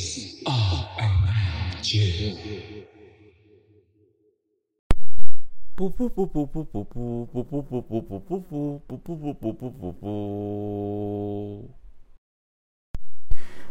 is RMG. Boop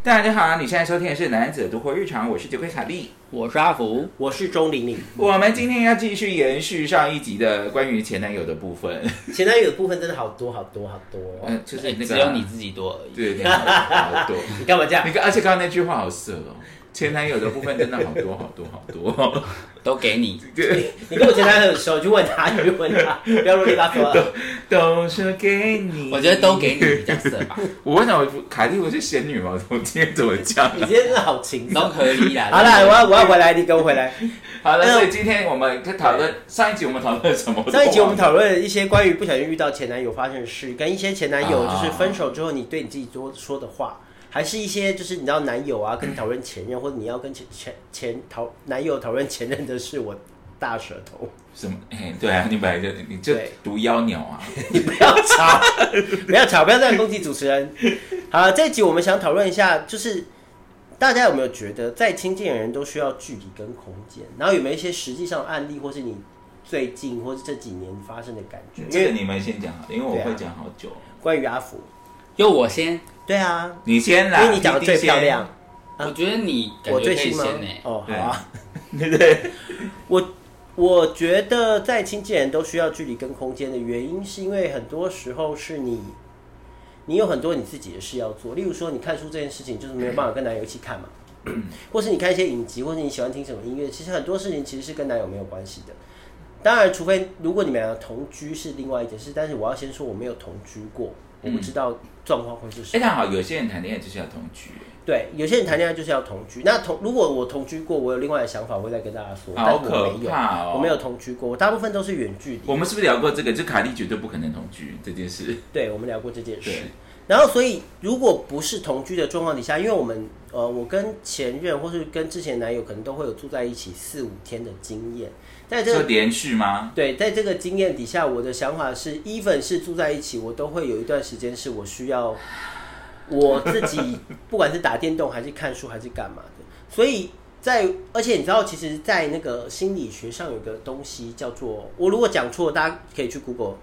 大家好，你现在收听的是《男子独活日常》，我是杰奎卡利。我是阿福，我是钟玲玲。我们今天要继续延续上一集的关于前男友的部分。前男友的部分真的好多好多好多哦。嗯，就是那个只有你自己多而已。对对，好多。你干嘛这样那？个，而且刚刚那句话好色哦。前男友的部分真的好多好多好多。都给你。对，你跟我前男友的时候就问他，你就问他，不要啰里吧嗦了。都是给你。我觉得都给你比较色吧，我为什么卡莉不是仙女吗？我今天怎么讲你？今天真的好情都。可以啦。好了，我要我要回来，你跟我回来。好了，嗯所以今天我们在讨论上一集我们讨论什么？上一集我们讨论一些关于不小心遇到前男友发生的事，跟一些前男友啊就是分手之后你对你自己说说的话，还是一些就是你知道男友啊跟你讨论前任，或者你要跟前前前讨男友讨论前任的事，我大舌头，什么？哎，对啊，你本来就你就毒妖鸟啊！你不要吵，不要吵，不要这样攻击主持人。好，这一集我们想讨论一下，就是大家有没有觉得再亲近的人都需要距离跟空间？然后有没有一些实际上的案例，或是你最近或是这几年发生的感觉？这个你们先讲好了，因为我会讲好久。关于阿福，由我先，对啊，你先来，因为你讲的最漂亮，啊我觉得你感我觉可以最新吗先呢。？哦，好啊，对不 对？我我觉得在亲近人都需要距离跟空间的原因，是因为很多时候是你，你有很多你自己的事要做。例如说，你看书这件事情，就是没有办法跟男友一起看嘛，或是你看一些影集，或是你喜欢听什么音乐，其实很多事情其实是跟男友没有关系的。当然，除非如果你们两个同居是另外一件事，但是我要先说我没有同居过，我不知道状况会是什哎，么。那好，有些人谈恋爱就是要同居，对，有些人谈恋爱就是要同居。那同如果我同居过，我有另外的想法，我会再跟大家说。但好我没有，可怕哦！我没有。同居过，我大部分都是远距离。我们是不是聊过这个？就卡莉绝对不可能同居这件事。对，我们聊过这件事对。然后，所以如果不是同居的状况底下，因为我们呃，我跟前任或是跟之前男友可能都会有住在一起四五天的经验，在这个就连续吗？对，在这个经验底下，我的想法是，even 是住在一起，我都会有一段时间是我需要我自己，不管是打电动还是看书还是干嘛的。所以在，而且你知道，其实，在那个心理学上有个东西叫做，我如果讲错，大家可以去 Google，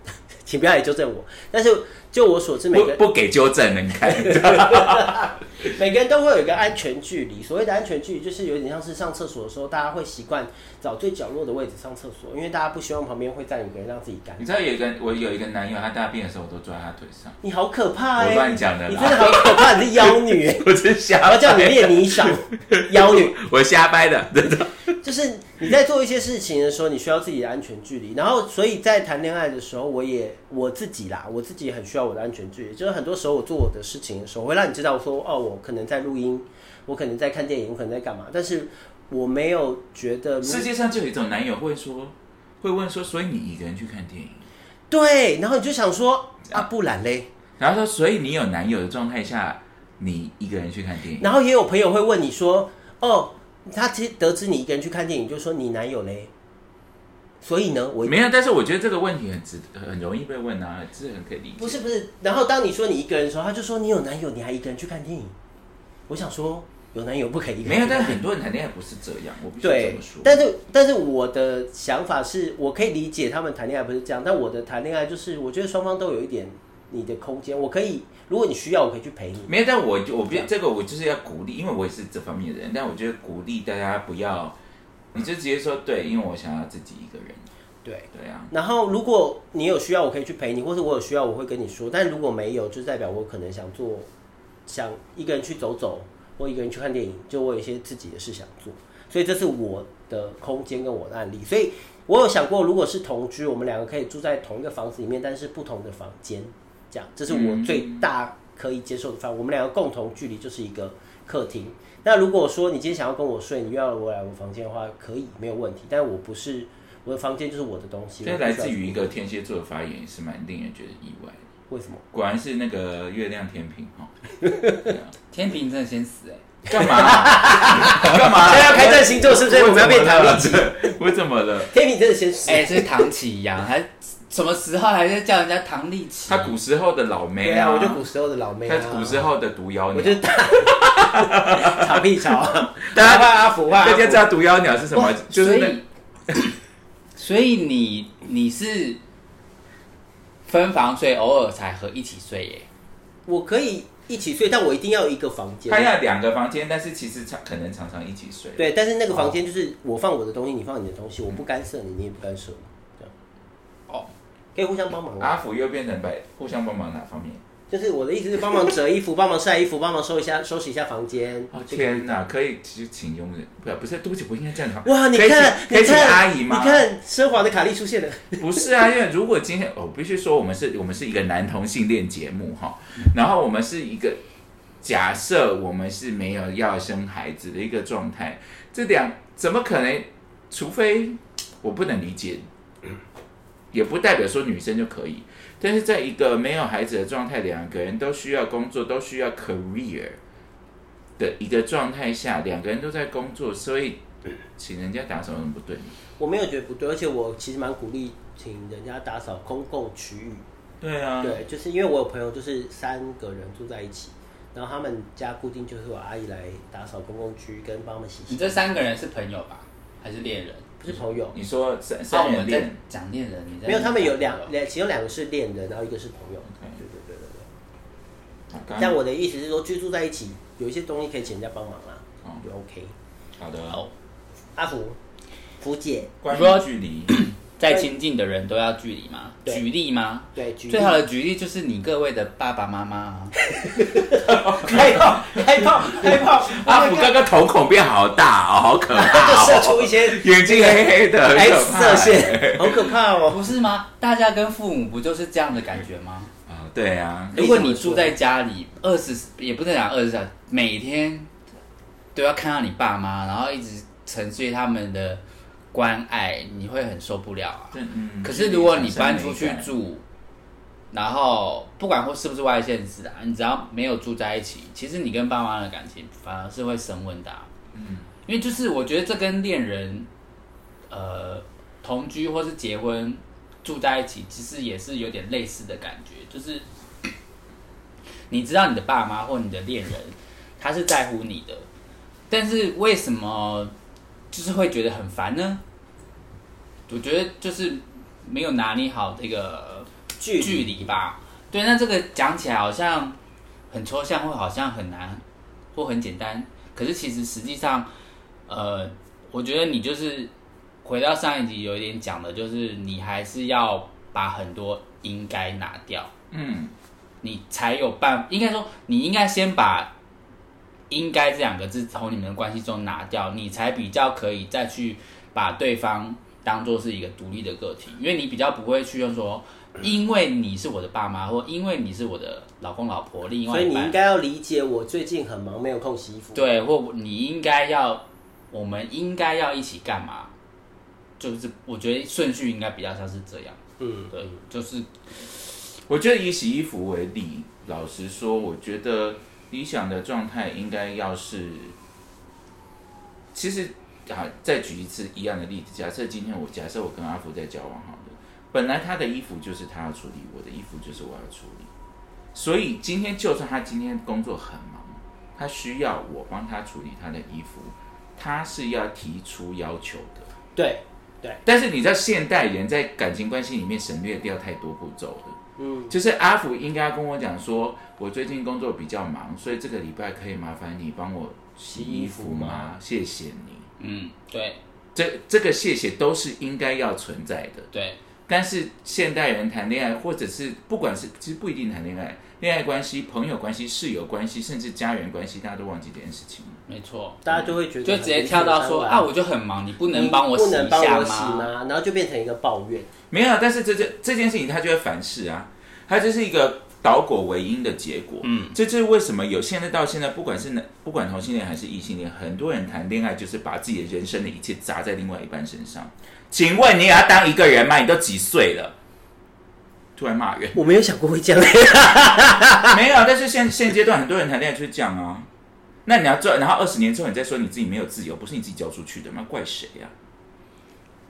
请不要来纠正我。但是就我所知，每个不不给纠正，能看。每个人都会有一个安全距离。所谓的安全距离，就是有点像是上厕所的时候，大家会习惯找最角落的位置上厕所，因为大家不希望旁边会站一个人让自己干你知道有一个我有一个男友，他大便的时候我都坐在他腿上，你好可怕哎、我乱讲的啦你真的好可怕，你是妖女、欸，我是瞎我要叫你练泥裳，妖女。我瞎掰的，真的。就是你在做一些事情的时候，你需要自己的安全距离。然后，所以在谈恋爱的时候，我也我自己啦，我自己很需要我的安全距离。就是很多时候我做我的事情的时候，我会让你知道说，哦，我可能在录音，我可能在看电影，我可能在干嘛。但是我没有觉得世界上就有一种男友会说，会问说，所以你一个人去看电影？对，然后你就想说啊，不然嘞。然后说，所以你有男友的状态下，你一个人去看电影？然后也有朋友会问你说，哦，他其实得知你一个人去看电影，就说你男友嘞。所以呢，我没有，但是我觉得这个问题很值，很容易被问啊，这很可以理解。不是不是，然后当你说你一个人的时候，他就说你有男友，你还一个人去看电影。我想说，有男友不可以一个没有，但是。很多人谈恋爱不是这样，我必须这对么说。，但是但是我的想法是，我可以理解他们谈恋爱不是这样，但我的谈恋爱就是，我觉得双方都有一点你的空间，我可以，如果你需要，我可以去陪你。没有，但我就我不这个我就是要鼓励，因为我也是这方面的人，但我觉得鼓励大家不要，你就直接说对，因为我想要自己一个人。对。对啊，然后，如果你有需要，我可以去陪你，或者我有需要，我会跟你说。但如果没有，就代表我可能想做，想一个人去走走，或一个人去看电影，就我有一些自己的事想做。所以这是我的空间跟我的案例。所以我有想过，如果是同居，我们两个可以住在同一个房子里面，但是不同的房间，这样，这是我最大可以接受的范围。我们两个共同距离就是一个客厅。那如果说你今天想要跟我睡，你又要我来我房间的话，可以没有问题。但我不是我的房间就是我的东西。这来自于一个天蝎座的发言，也是蛮令人觉得意外的。为什么？果然是那个月亮天平哈。啊天平真的先死哎、干嘛？干嘛？现在要开战星座是不是？我们要变台了。我怎么了？天平真的先死。哎、是唐启阳，他什么时候还在叫人家唐丽奇？他古时候的老妹对啊，我就古时候的老妹他啊，古时候的毒妖鸟我就。大吵屁吵，大家怕阿福，怕阿福大家知道毒妖鸟是什么？就是那所以 所以你你是分房睡，偶尔才和一起睡耶。我可以一起睡，但我一定要有一个房间。他要两个房间，但是其实常可能常常一起睡。对，但是那个房间就是我放我的东西，你放你的东西，我不干涉你，你也不干涉可以互相帮忙啊。阿福又变成白互相帮忙哪方面？就是我的意思是帮忙折衣服，帮忙晒衣服，帮忙收一下收拾一下房间。哦天哪，可以其实请佣人，不不是，对不起，不应该这样讲。哇，你看，可以请，阿姨吗？你看，奢华的卡莉出现了。不是啊，因为如果今天我必须说，我们是我们是一个男同性恋节目哈，然后我们是一个假设我们是没有要生孩子的一个状态，这两怎么可能？除非我不能理解，也不代表说女生就可以。但是在一个没有孩子的状态，两个人都需要工作，都需要 career 的一个状态下，两个人都在工作，所以请人家打扫有什么不对？我没有觉得不对，而且我其实蛮鼓励请人家打扫公共区域。对啊，对，就是因为我有朋友就是三个人住在一起，然后他们家固定就是我阿姨来打扫公共区，跟帮他们洗洗。你这三个人是朋友吧？还是恋人？不是朋友，你说三那三我们在人恋，讲恋人，你在没有，他们有两两，其中两个是恋人，然后一个是朋友。对对对对对。但我的意思是说，居住在一起，有一些东西可以请人家帮忙啦，哦。就 OK。好的，好，阿福，福姐，关你说于距离，再亲近的人都要距离吗？对举例吗？对，举例最好的举例就是你各位的爸爸妈妈啊。开炮，开炮，开炮！阿福哥哥瞳孔变好大哦，好可就怕 射出哦，一些眼睛黑黑的，很可 X 怕射线，好可怕哦。不是吗？大家跟父母不就是这样的感觉吗？啊，对啊，如果你住在家里，二十也不能讲二十小时，每天都要看到你爸妈，然后一直承续他们的关爱，你会很受不了啊。可是如果你搬出去住，然后不管或是不是外县市啊，你只要没有住在一起，其实你跟爸妈的感情反而是会升温的、啊。嗯，因为就是我觉得这跟恋人，呃，同居或是结婚住在一起，其实也是有点类似的感觉，就是 你知道你的爸妈或你的恋人，他是在乎你的，但是为什么就是会觉得很烦呢？我觉得就是没有拿捏好这个距距离吧。对，那这个讲起来好像很抽象，或好像很难，或很简单。可是其实实际上，呃，我觉得你就是回到上一集有一点讲的，就是你还是要把很多应该拿掉，嗯，你才有办。应该说，你应该先把“应该”这两个字从你们的关系中拿掉，你才比较可以再去把对方当做是一个独立的个体，因为你比较不会去用说，因为你是我的爸妈，或因为你是我的老公老婆，另外所以你应该要理解我最近很忙，没有空洗衣服。，对，或你应该要，我们应该要一起干嘛？就是我觉得顺序应该比较像是这样，嗯，对，就是我觉得以洗衣服为例，老实说，我觉得理想的状态应该要是，其实啊，再举一次一样的例子，假设今天我假设我跟阿福在交往好了，本来他的衣服就是他要处理，我的衣服就是我要处理，所以今天就算他今天工作很忙，他需要我帮他处理他的衣服，他是要提出要求的。对对，但是你知道，现代人在感情关系里面省略掉太多步骤了。嗯，就是阿福应该跟我讲说，我最近工作比较忙，所以这个礼拜可以麻烦你帮我洗衣服吗？谢谢你。嗯，对这这个谢谢都是应该要存在的。对，但是现代人谈恋爱，或者是不管是其实不一定谈恋爱，恋爱关系、朋友关系、室友关系，甚至家人关系，大家都忘记这件事情了。没错，大家就会觉得就直接跳到说啊，我就很忙，你不能帮我洗不能一下帮我洗吗？吗？然后就变成一个抱怨。没有，但是这这这件事情它就会反噬啊，它就是一个导果为因的结果。嗯，这就是为什么有现在到现在，不管是男不管同性恋还是异性恋，很多人谈恋爱就是把自己的人生的一切砸在另外一半身上。请问你也要当一个人吗？你都几岁了？突然骂人，我没有想过会这样。没有，但是现现阶段很多人谈恋爱就是这样啊。那你要做，然后二十年之后你再说你自己没有自由，不是你自己交出去的吗？怪谁呀、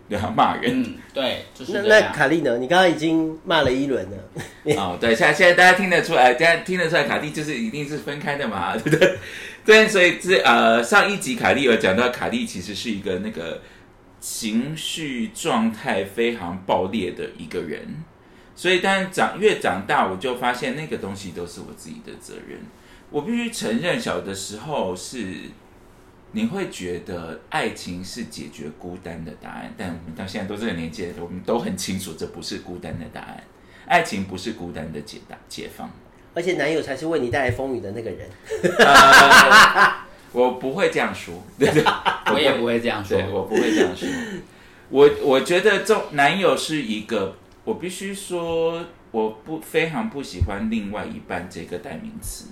对啊，骂人。嗯，对，就是那那。卡莉呢？你刚刚已经骂了一轮了，哦，对，现在现在大家听得出来，大家听得出来，卡莉就是一定是分开的嘛，对不对？对，所以这呃上一集卡莉有讲到，卡莉其实是一个那个情绪状态非常爆裂的一个人，所以当然长越长大，我就发现那个东西都是我自己的责任。我必须承认，小的时候是你会觉得爱情是解决孤单的答案，但我们到现在都这个年纪了，我们都很清楚这不是孤单的答案。爱情不是孤单的解答解放。而且男友才是为你带来风雨的那个人。呃 我不会这样说，对 对，我也不会这样说。我不会这样说。我我觉得这男友是一个，我必须说，我不非常不喜欢另外一半这个代名词。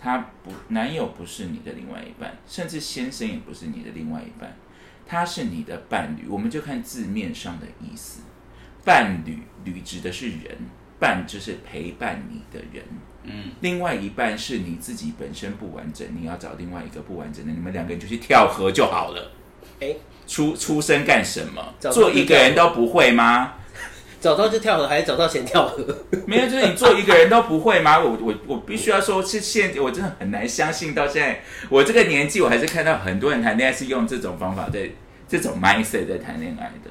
他不，男友不是你的另外一半，甚至先生也不是你的另外一半，他是你的伴侣。我们就看字面上的意思，伴侣，侣指的是人，伴就是陪伴你的人。嗯，另外一半是你自己本身不完整，你要找另外一个不完整的，你们两个人就去跳河就好了。哎，出出生干什么？做一个人都不会吗？找到就跳河，还是找到先跳河？没有，就是你做一个人都不会吗？我我我必须要说，是现我真的很难相信，到现在我这个年纪，我还是看到很多人谈恋爱是用这种方法在这种 mindset 在谈恋爱的，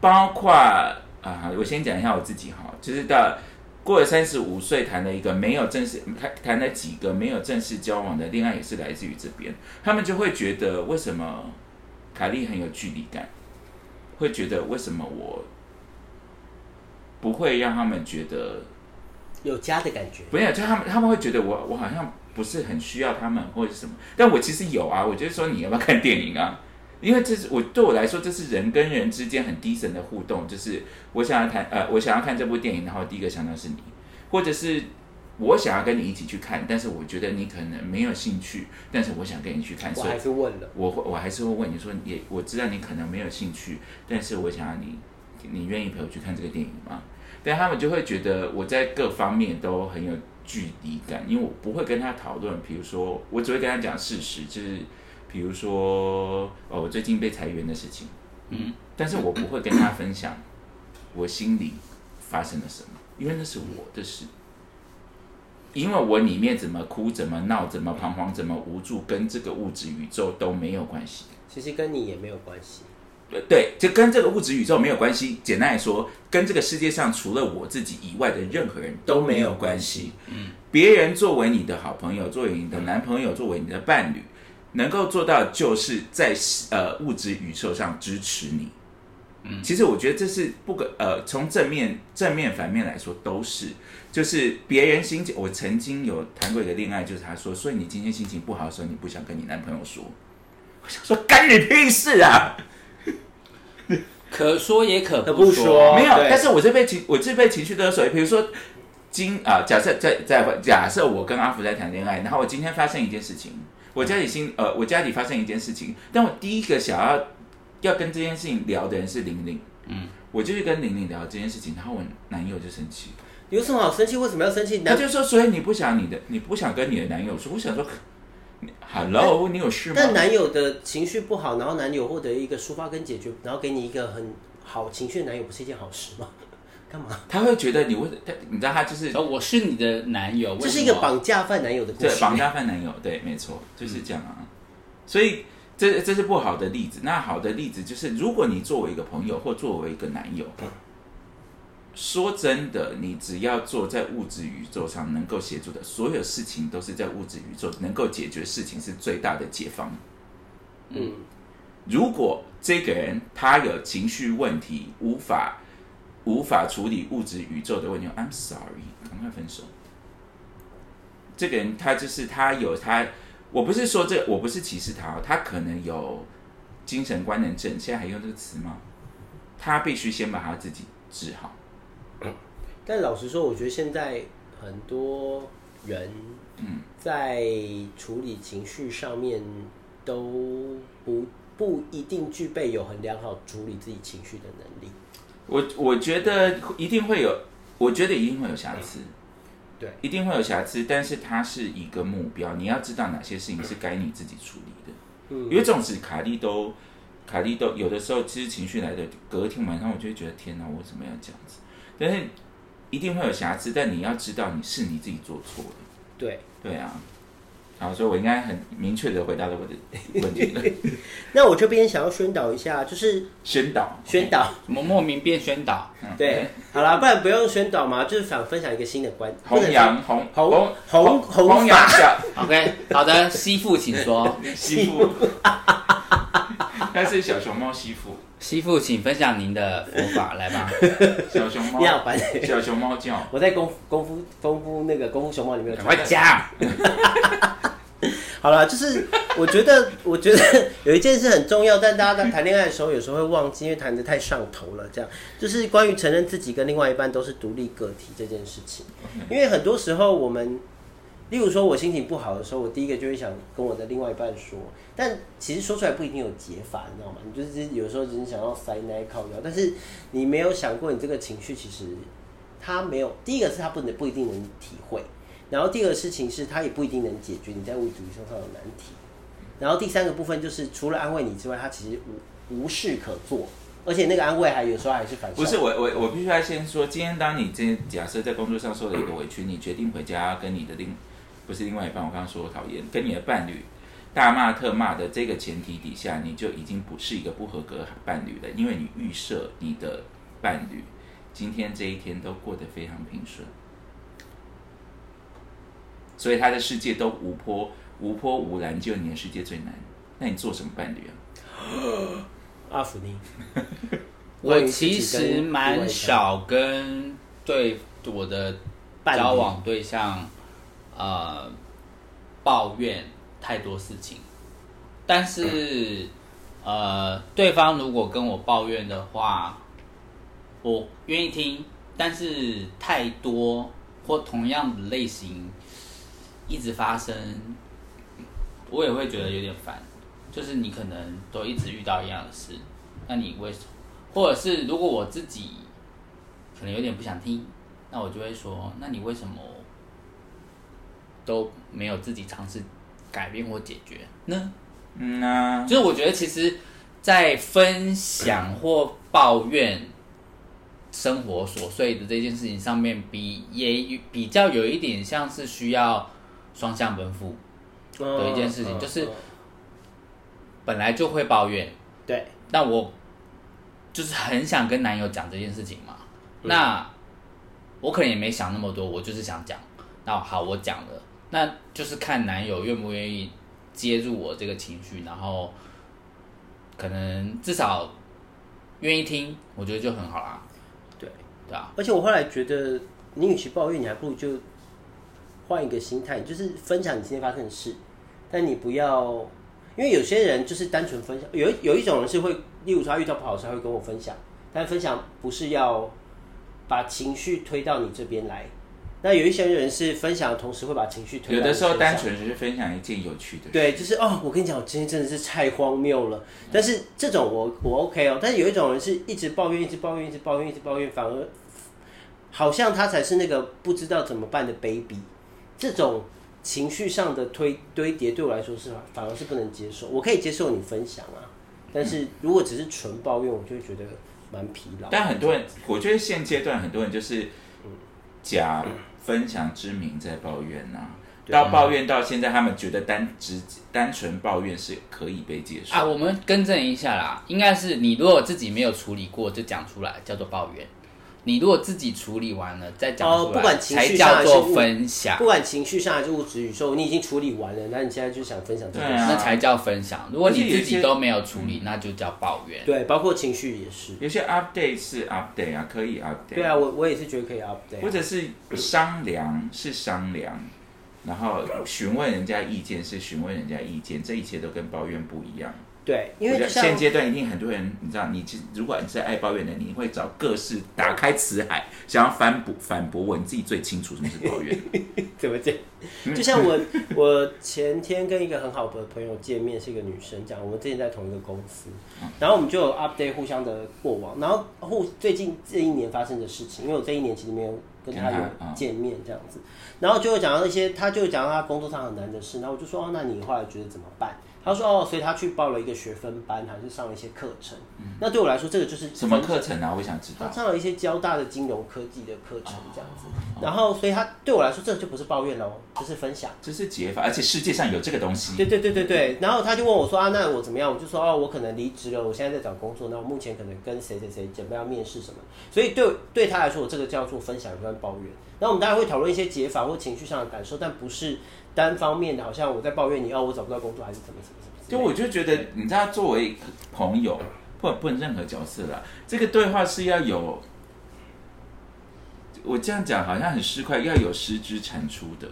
包括啊，我先讲一下我自己哈，就是到过了三十五岁谈了一个没有正式谈谈了几个没有正式交往的恋爱，也是来自于这边，他们就会觉得为什么凯莉很有距离感，会觉得为什么我不会让他们觉得。有家的感觉。没有，就他们他们会觉得我我好像不是很需要他们或者是什么，但我其实有啊。我就是说你要不要看电影啊？因为这是我对我来说，这是人跟人之间很低层的互动，就是我想要谈呃，我想要看这部电影，然后第一个想到是你，或者是我想要跟你一起去看，但是我觉得你可能没有兴趣，但是我想跟你去看，所以我还是问了，我会我还是会问你说，也我知道你可能没有兴趣，但是我想要你，你愿意陪我去看这个电影吗？但他们就会觉得我在各方面都很有距离感，因为我不会跟他讨论，比如说我只会跟他讲事实，就是比如说哦，我最近被裁员的事情，嗯，但是我不会跟他分享我心里发生了什么，因为那是我的事。因为我里面怎么哭、怎么闹、怎么彷徨、怎么无助，跟这个物质宇宙都没有关系。其实跟你也没有关系。对对，就跟这个物质宇宙没有关系。简单来说，跟这个世界上除了我自己以外的任何人都没有关系。嗯，别人作为你的好朋友，作为你的男朋友，作为你的伴侣，能够做到就是在呃物质宇宙上支持你。嗯其实我觉得这是不可呃，从正面、正面、反面来说都是，就是别人心情。我曾经有谈过一个恋爱，就是他说，所以你今天心情不好的时候，你不想跟你男朋友说。我想说，干你屁事啊！可说也可可不不说没有，但是我这被情，我这被情绪勒索。比如说，今啊、假设在在假设我跟阿福在谈恋爱，然后我今天发生一件事情，我家里新呃，我家里发生一件事情，但我第一个想要要跟这件事情聊的人是玲玲，嗯，我就去跟玲玲聊这件事情，然后我男友就生气，有什么好生气？为什么要生气？男他就说，所以你不想你的，你不想跟你的男友说，我想说你，Hello，你有事吗？但男友的情绪不好，然后男友获得一个抒发跟解决，然后给你一个很好情绪的男友，不是一件好事吗？干嘛？他会觉得你为他，你知道他就是哦我是你的男友，这是一个绑架犯男友的故对，事。绑架犯男友，对，没错，就是这样啊。所以这这是不好的例子。那好的例子就是，如果你作为一个朋友或作为一个男友，说真的，你只要做在物质宇宙上能够协助的所有事情，都是在物质宇宙能够解决事情是最大的解放。嗯，如果这个人他有情绪问题，无法无法处理物质宇宙的问题，I'm sorry，赶快分手。这个人他就是他有他，我不是说这，我不是歧视他哦，他可能有精神官能症，现在还用这个词吗？他必须先把他自己治好。但老实说，我觉得现在很多人嗯，在处理情绪上面都不不一定具备有很良好处理自己情绪的能力。我我觉得一定会有，我觉得一定会有瑕疵。对，一定会有瑕疵，但是它是一个目标，你要知道哪些事情是该你自己处理的。嗯因为这种事卡利都卡利都有的时候，其实情绪来的隔天晚上，我就会觉得天哪，我为什么要这样子？但是一定会有瑕疵，但你要知道你是你自己做错了。对。对啊，好，所以我应该很明确的回答了我的问题了。那我这边想要宣导一下，就是宣导，宣导，什么莫名变宣导？对，好啦，不然不用宣导嘛，就是想分享一个新的观，不能弘扬弘弘弘弘弘扬小 OK，好的，媳妇请说。媳妇，他是小熊猫媳妇，媳妇，请分享您的佛法，来吧。小熊猫你好烦欸小熊猫叫，我在功夫功夫功夫那个功夫熊猫里面有赶快讲。好了，就是我觉得，我觉得 有一件事很重要，但大家在谈恋爱的时候有时候会忘记，因为谈的太上头了。这样就是关于承认自己跟另外一半都是独立个体这件事情。因为很多时候我们，例如说我心情不好的时候，我第一个就会想跟我的另外一半说，但其实说出来不一定有解法，你知道吗？你就是有时候只是想要塞奶靠腰，但是你没有想过你这个情绪其实他没有，第一个是他不能不一定能体会。然后第二个事情是，他也不一定能解决你在物质主义上上的难题。然后第三个部分就是，除了安慰你之外，他其实无无事可做，而且那个安慰还有时候还是反不是我我我必须要先说，今天当你今假设在工作上受了一个委屈，你决定回家跟你的另不是另外一半，我刚刚说我讨厌跟你的伴侣大骂特骂的这个前提底下，你就已经不是一个不合格的伴侣了，因为你预设你的伴侣今天这一天都过得非常平顺。所以他的世界都无波无波无澜，只有你的世界最难。那你做什么伴侣啊？阿福尼，我其实蛮少跟对我的交往对象呃抱怨太多事情，但是呃对方如果跟我抱怨的话，我愿意听，但是太多或同样的类型一直发生，我也会觉得有点烦。就是你可能都一直遇到一样的事，那你为什么？或者是如果我自己可能有点不想听，那我就会说，那你为什么都没有自己尝试改变或解决呢？嗯呐、就是我觉得其实，在分享或抱怨生活琐碎的这件事情上面，比也比较有一点像是需要双向奔赴。有一件事情就是本来就会抱怨，对，那我就是很想跟男友讲这件事情嘛。那我可能也没想那么多，我就是想讲。那好，我讲了，那就是看男友愿不愿意接入我这个情绪，然后可能至少愿意听，我觉得就很好啦。对，对啊，而且我后来觉得，你与其抱怨，你还不如就换一个心态，就是分享你今天发生的事，但你不要，因为有些人就是单纯分享，有有一种人是会，例如说他遇到不好的事，他会跟我分享，但分享不是要把情绪推到你这边来。那有一些人是分享的同时会把情绪推到有的时候单纯只是分享一件有趣的事。对，就是哦，我跟你讲，我今天真的是太荒谬了。但是这种我我 OK 哦，但是有一种人是一直抱怨，一直抱怨，一直抱怨，一直抱怨，反而好像他才是那个不知道怎么办的 baby。这种情绪上的推堆叠对我来说是反而是不能接受。我可以接受你分享啊，但是如果只是纯抱怨，我就会觉得蛮疲劳。但很多人，我觉得现阶段很多人就是假分享之名在抱怨呐、到抱怨到现在，他们觉得单只单纯抱怨是可以被接受。啊，我们更正一下啦，应该是你如果自己没有处理过就讲出来，叫做抱怨；你如果自己处理完了再讲出来，哦不管情才绪上叫做还是物分享不。管情绪上还是物质宇宙，你已经处理完了，那你现在就想分享这件事。对啊那才叫分享。如果你自己都没有处理，那就叫抱怨。对，包括情绪也是。有些 update 是 update 啊，可以 update。对啊，我我也是觉得可以 update 或。者是商量是商量，然后询问人家意见是询问人家意见，这一切都跟抱怨不一样。对，因为现阶段一定很多人，你知道，你其实如果你是爱抱怨的，你会找各式打开词海，想要反驳反驳我，你自己最清楚什么是抱怨。怎么讲？就像我我前天跟一个很好的朋友见面，是一个女生，讲我们之前在同一个公司，然后我们就有 update 互相的过往，然后互最近这一年发生的事情，因为我这一年其实没有跟他有见面这样子，然后就会讲到一些，他就讲到他工作上很难的事，然后我就说哦，那你后来觉得怎么办？他说哦，所以他去报了一个学分班，还是上了一些课程。那对我来说，这个就是什么课程啊？我想知道。他上了一些交大的金融科技的课程这样子，然后所以他对我来说，这就不是抱怨喽，这是分享。这是解法，而且世界上有这个东西。对对对对对，然后他就问我说啊，那我怎么样？我就说哦，我可能离职了，我现在在找工作，那我目前可能跟谁谁谁准备要面试什么，所以对对他来说，我这个叫做分享，不算抱怨。然后我们当然会讨论一些解法或情绪上的感受，但不是单方面的，好像我在抱怨你哦，我找不到工作还是怎么怎么怎么。就我就觉得，你知道，作为朋友，不不能任何角色啦，这个对话是要有，我这样讲好像很失快，要有实质产出的。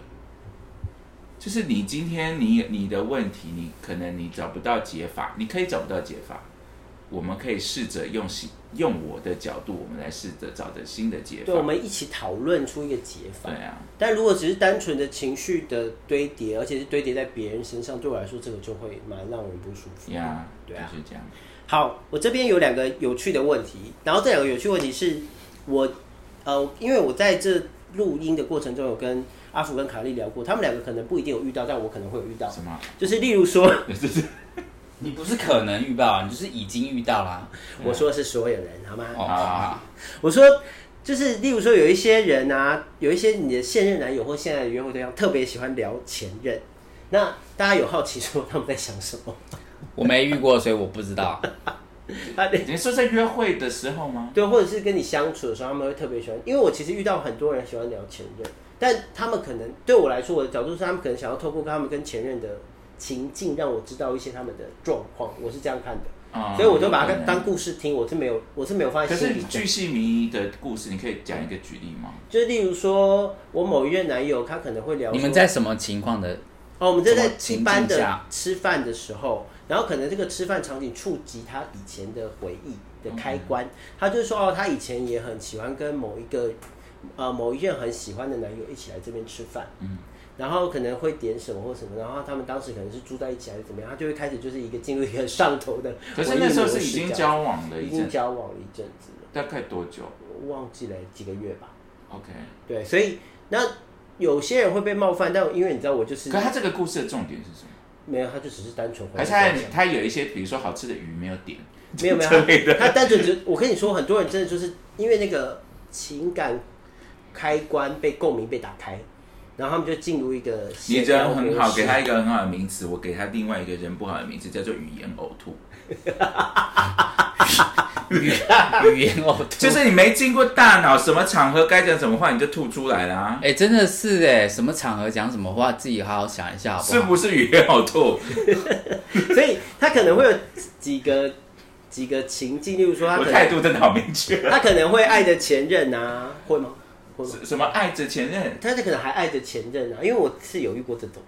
就是你今天你你的问题，你可能你找不到解法，你可以找不到解法，我们可以试着用新用我的角度，我们来试着找着新的解法。对，我们一起讨论出一个解法对。啊，但如果只是单纯的情绪的堆叠，而且是堆叠在别人身上，对我来说，这个就会蛮让人不舒服。呀，对啊就是这样。好，我这边有两个有趣的问题，然后这两个有趣问题是我呃，因为我在这录音的过程中有跟阿福跟卡莉聊过，他们两个可能不一定有遇到，但我可能会有遇到。什么？就是例如说，你不是可能遇到啊，你就是已经遇到啦。我说的是所有人，好吗？哦，好好，我说就是例如说有一些人啊，有一些你的现任男友或现在的约会对象特别喜欢聊前任，那大家有好奇说他们在想什么？我没遇过，所以我不知道。啊，你说在约会的时候吗？对，或者是跟你相处的时候，他们会特别喜欢，因为我其实遇到很多人喜欢聊前任，但他们可能对我来说，我的角度是他们可能想要透过跟他们跟前任的情境，让我知道一些他们的状况，我是这样看的，啊所以我就把它当故事听，我是没有，我是没有放可是在心里的。巨细迷的故事，你可以讲一个举例吗？就是例如说，我某一任男友，他可能会聊你们在什么情况的？哦，我们正在一般的吃饭的时候，然后可能这个吃饭场景触及他以前的回忆的开关，他就说哦，他以前也很喜欢跟某一个呃某一任很喜欢的男友一起来这边吃饭，嗯，然后可能会点什么或什么，然后他们当时可能是住在一起还是怎么样，他就会开始就是一个进入一个上头的 可。是那时候是已经交往了已经，交往了一阵子了，大概多久我忘记了几个月吧。？OK。对，所以那有些人会被冒犯，但因为你知道我就是可他这个故事的重点是什么？没有，他就只是单纯回还是他他有一些，比如说好吃的鱼没有点，没有没有 他单纯只我跟你说，很多人真的就是因为那个情感开关被共鸣被打开，然后他们就进入一个你人很好，给他一个很好的名词，我给他另外一个人不好的名字，叫做语言呕吐。语 语言呕吐，就是你没经过大脑，什么场合该讲什么话，你就吐出来啦、哎、真的是哎，什么场合讲什么话，自己好好想一下好不好？是不是语言呕吐？所以他可能会有几个几个情境，例如说他我可能态度真的好明确。他可能会爱着前任啊，会吗？什什么爱着前任？他可能还爱着前任啊，因为我是有遇过这种，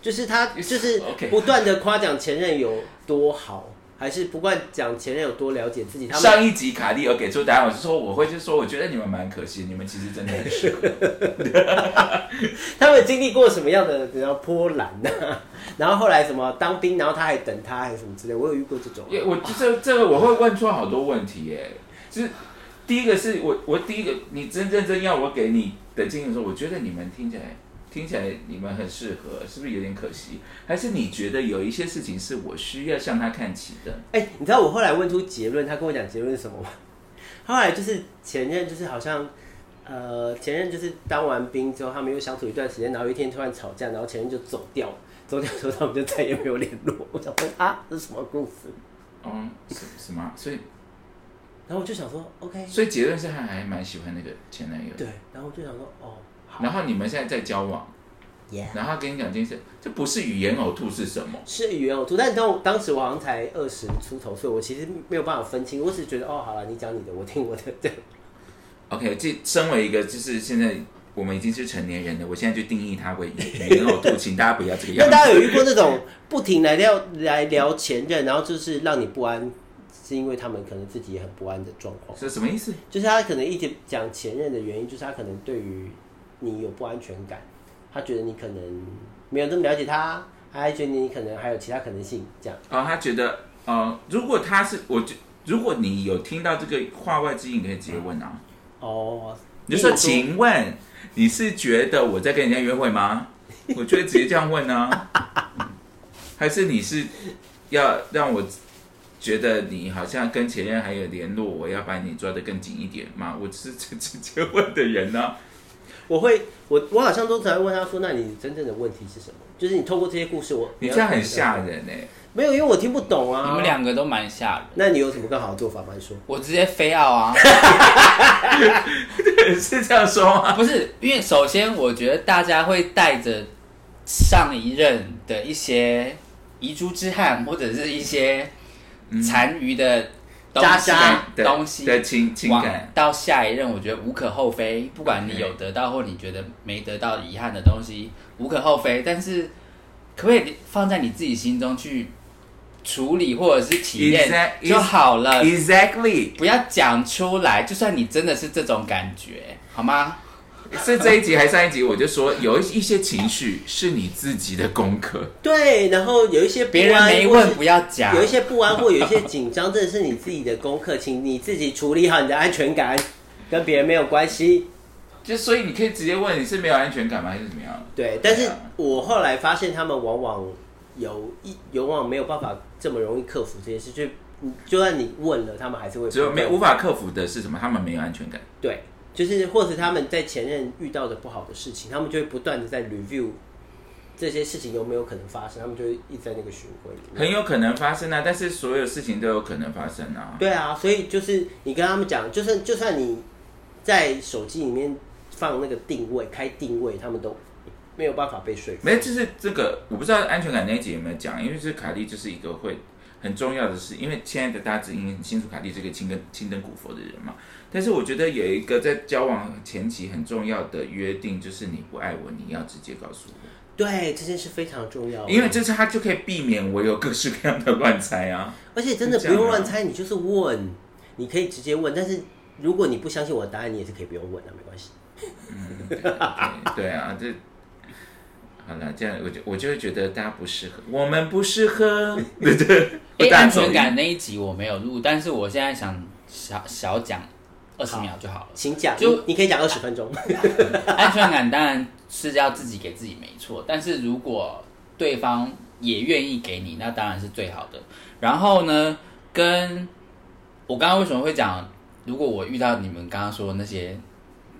就是他就是不断的夸奖前任有多好，还是不断讲前任有多了解自己。他们上一集卡利有给出答案，我是说我会就说，我觉得你们蛮可惜，你们其实真的很适合。他们经历过什么样的然后波澜呐、然后后来什么当兵，然后他还等他还是什么之类，我有遇过这种。也我这这个我会问出好多问题耶，就是第一个是我我第一个你真认真要我给你的建议的时候，我觉得你们听起来听起来你们很适合，是不是有点可惜？还是你觉得有一些事情是我需要向他看齐的？哎、你知道我后来问出结论，他跟我讲结论是什么吗？后来就是前任，就是好像，呃，前任就是当完兵之后，他们又相处一段时间，然后有一天突然吵架，然后前任就走掉了，走掉之后他们就再也没有联络。我想问啊，这是什么故事？嗯，是什么？所以然后我就想说，OK，所以结论是他还蛮喜欢那个前男友的。对，然后我就想说，哦，好然后你们现在在交往然后他跟你讲这件事，这不是语言呕吐是什么？是语言呕吐，但当当时我好像才二十出头，所以我其实没有办法分清，我只是觉得，哦，好了，你讲你的，我听我的，对。OK，这身为一个就是现在我们已经是成年人了，我现在就定义它为语语言呕吐，请大家不要这个 样子。那大家有遇过那种不停来聊来聊前任，然后就是让你不安，是因为他们可能自己也很不安的状况。是什么意思？就是他可能一直讲前任的原因，就是他可能对于你有不安全感，他觉得你可能没有这么了解他，他还觉得你可能还有其他可能性，这样。哦，他觉得呃，如果他是我就如果你有听到这个话外之音，你可以直接问啊。哦，你就说，请问你是觉得我在跟人家约会吗？我就会直接这样问呢、还是你是要让我觉得你好像跟前任还有联络，我要把你抓得更紧一点吗？我是直直接问的人呢、我会，我我好像都才问他说，那你真正的问题是什么？就是你透过这些故事，我你这样很吓。人哎、没有，因为我听不懂啊。你们，两个都蛮吓人。那你有什么更好的做法吗？你说。我直接飞奥啊！是这样说吗？不是，因为首先我觉得大家会带着上一任的一些遗珠之憾，或者是一些残余的东西的东西的情情往感，到下一任，我觉得无可厚非。不管你有得到或你觉得没得到遗憾的东西，无可厚非。但是可不可以放在你自己心中去处理或者是体验就好了？Exactly，不要讲出来，就算你真的是这种感觉，好吗？是这一集还是上一集？我就说有一一些情绪是你自己的功课，对，然后有一些不别人安或是没问不要讲。有一些不安或有一些紧张，这是你自己的功课，请你自己处理好你的安全感，跟别人没有关系。就所以你可以直接问你是没有安全感吗，还是怎么样？对，但是我后来发现他们往往有一往往没有办法这么容易克服这件事，就就算你问了，他们还是会只有没无法克服的是什么？他们没有安全感。对，就是或者他们在前任遇到的不好的事情，他们就会不断的在 review 这些事情有没有可能发生，他们就会一直在那个循环里面。很有可能发生啊，但是所有事情都有可能发生啊。对啊，所以就是你跟他们讲，就算就算你在手机里面放那个定位，开定位，他们都没有办法被说服。没，就是这个，我不知道安全感那一集有没有讲，因为是凯莉就是一个会很重要的是，因为亲爱的大家只应该很清楚卡莉这个青灯青灯古佛的人嘛。但是我觉得有一个在交往前期很重要的约定，就是你不爱我，你要直接告诉我，对，这件事非常重要，因为这是他就可以避免我有各式各样的乱猜啊。而且真的不用乱猜，你就是问，你可以直接问，但是如果你不相信我的答案，你也是可以不用问的，没关系。对对啊，这好了，这样我就我就会觉得大家不适合，我们不适合，对不对？哎、安全感那一集我没有录，但是我现在想小小讲二十秒就好了。请讲，就你你可以讲二十分钟。安全感当然是要自己给自己没错，但是如果对方也愿意给你，那当然是最好的。然后呢，跟我刚刚为什么会讲，如果我遇到你们刚刚说的那些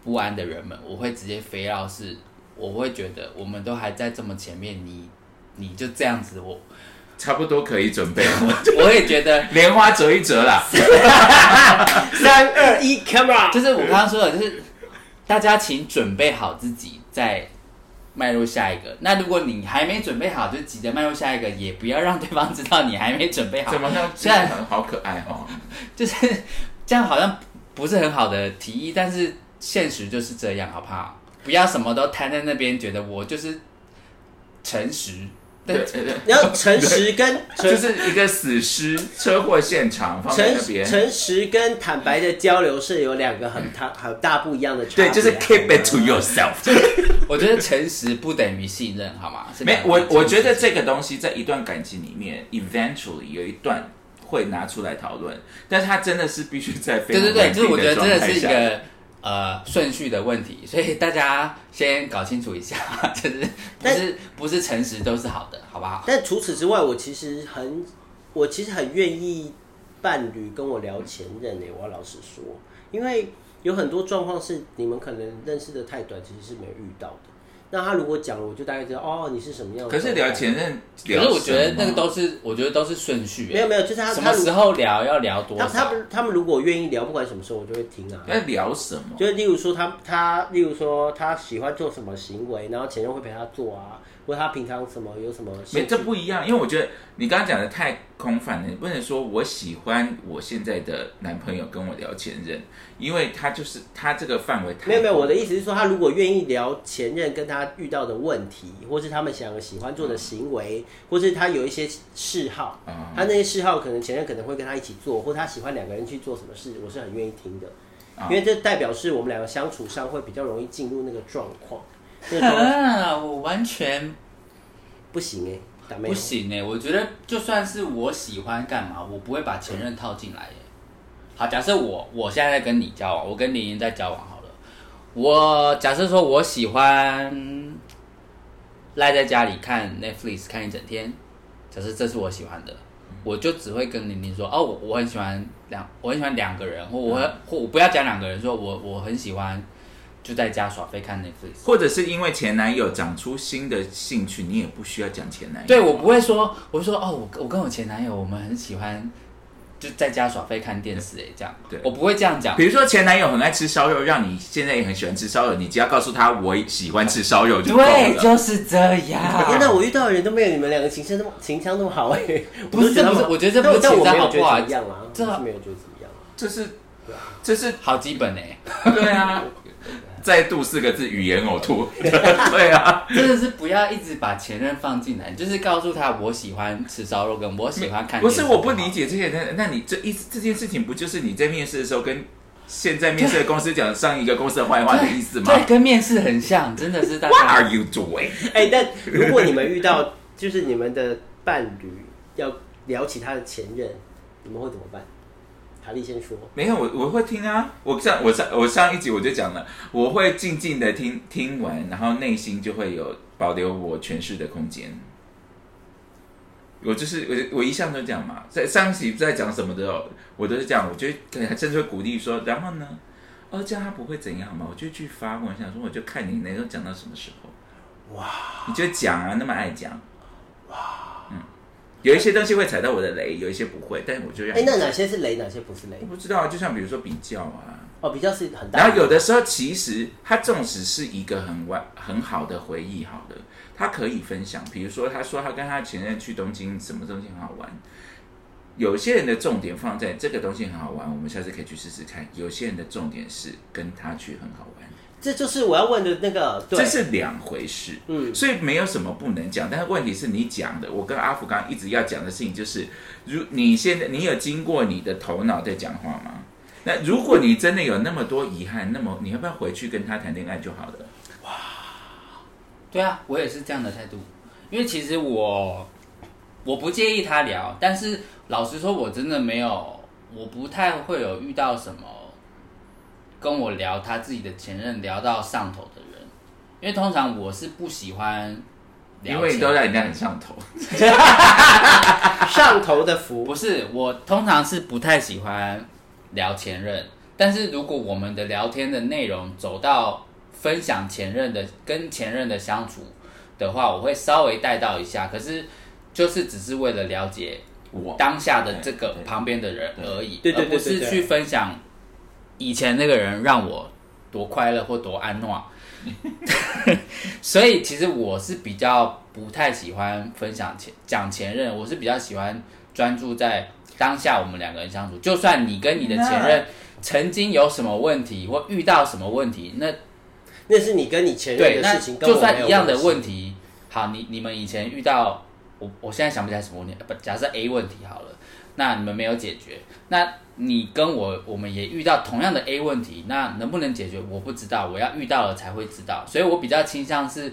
不安的人们，我会直接飞到是，我会觉得我们都还在这么前面，你你就这样子，我差不多可以准备了，我也觉得。莲花折一折啦。三二一，camera，就是我刚刚说的，就是大家请准备好自己，再迈入下一个。那如果你还没准备好，就急着迈入下一个，也不要让对方知道你还没准备好。怎么呢？虽然很好可爱哦。就是这样，好像不是很好的提议，但是现实就是这样，好不好？不要什么都摊在那边，觉得我就是诚实。但对对对，然后诚实跟 就是一个死尸车祸现场放在那诚边。诚实跟坦白的交流是有两个很大 很大不一样的差别。对，就是 keep it to yourself。我觉得诚实不等于信任，好吗？没我我觉得这个东西在一段感情里面，eventually 有一段会拿出来讨论，但是它真的是必须在非常对对对，就是我觉得真的是一个呃顺序的问题，所以大家先搞清楚一下，就是不但是不是诚实都是好的，好不好？但除此之外，我其实很，我其实很愿意伴侣跟我聊前任诶、我要老实说，因为有很多状况是你们可能认识的太短，其实是没有遇到的。那他如果讲了，我就大概知道哦，你是什么样的可。是聊前任，可是我觉得那个都都是，我觉得都是顺序、欸没有没有，就是他什么时候聊要聊多少？他他们他们如果愿意聊，不管什么时候我就会听啊。在聊什么？就是例如说他他，例如说他喜欢做什么行为，然后前任会陪他做啊，或他平常什么有什么没，这不一样，因为我觉得你刚刚讲的太空泛了，你不能说我喜欢我现在的男朋友跟我聊前任，因为他就是他这个范围太没有没有，我的意思是说，他如果愿意聊前任跟他遇到的问题，或是他们想喜欢做的行为，或是他有一些嗜好，啊他那些嗜好可能前任可能会跟他一起做，或他喜欢两个人去做什么事，我是很愿意听的，啊因为这代表是我们两个相处上会比较容易进入那个状况。啊，我完全不行哎、打妹不行哎、我觉得就算是我喜欢干嘛，我不会把前任套进来欸、好，假设我我现在在跟你交往，我跟林林在交往好了，我假设说我喜欢赖在家里看 Netflix 看一整天，假设这是我喜欢的，我就只会跟玲玲说，哦，我我很喜欢两，我很喜欢两个人，或我会、或我不要讲两个人，说我我很喜欢就在家耍废看 Netflix。或者是因为前男友长出新的兴趣，你也不需要讲前男友。对我不会说，我会说哦，我我跟我前男友我们很喜欢就在家耍废看电视哎，这样，对我不会这样讲比。如说前男友很爱吃烧肉，让你现在也很喜欢吃烧肉，你只要告诉他我喜欢吃烧肉就够对，就是这样天样。哪，我遇到的人都没有你们两个情商那么情商那么好哎、不是我都觉得他们这不是我觉得这不是情商好不好怎么样啊，这没有觉得怎么样。这是这是好基本哎，对啊，再度四个字语言呕吐。对啊，真的是不要一直把前任放进来，就是告诉他我喜欢吃烧肉，跟我喜欢看。不是我不理。解这些人，那你这一这件事情不就是你在面试的时候跟现在面试的公司讲上一个公司的坏话的意思吗对，跟面试很像，真的是大？What 家。are you doing？哎、但如果你们遇到就是你们的伴侣要聊起他的前任，你们会怎么办？卡莉先说。没有，我我会听啊。我上我上我上一集我就讲了，我会静静的听听完，然后内心就会有保留我诠释的空间。我就是我我一向都这样嘛，在上一集在讲什么的时候，我都是这样，我就会甚至会鼓励说，然后呢，哦，这样他不会怎样嘛？我就去发问，想说我就看你能够讲到什么时候。哇，你就讲啊，那么爱讲。哇，嗯，有一些东西会踩到我的雷，有一些不会，但是我就要哎、那哪些是雷，哪些不是雷我？不知道啊，就像比如说比较啊，哦，比较是很大。然后有的时候其实它纵使是一个很完很好的回忆，好的，他可以分享。比如说他说他跟他前任去东京，什么东西很好玩。有些人的重点放在这个东西很好玩，我们下次可以去试试看。有些人的重点是跟他去很好玩，这就是我要问的那个，对这是两回事。嗯所以没有什么不能讲，但是问题是你讲的，我跟阿福刚刚一直要讲的事情就是，如你现在你有经过你的头脑在讲话吗？那如果你真的有那么多遗憾，那么你要不要回去跟他谈恋爱就好了？哇对啊，我也是这样的态度，因为其实我我不介意他聊，但是老实说，我真的没有，我不太会有遇到什么跟我聊他自己的前任聊到上头的人，因为通常我是不喜欢聊因为你都让人家很上头。上头的福。不是，我通常是不太喜欢聊前任，但是如果我们的聊天的内容走到分享前任的跟前任的相处的话，我会稍微带到一下，可是就是只是为了了解我。当下的这个旁边的人而已，对对不是去分享以前那个人让我多快乐或多安乐。所以其实我是比较不太喜欢分享前讲前任，我是比较喜欢专注在当下我们两个人相处。就算你跟你的前任曾经有什么问题或遇到什么问题，那那是你跟你前任的事情，就算一样的问题，好，你你们以前遇到我，我现在想不起来什么问题，不，假设 A 问题好了，那你们没有解决，那你跟我我们也遇到同样的 A 问题，那能不能解决我不知道，我要遇到了才会知道，所以我比较倾向是，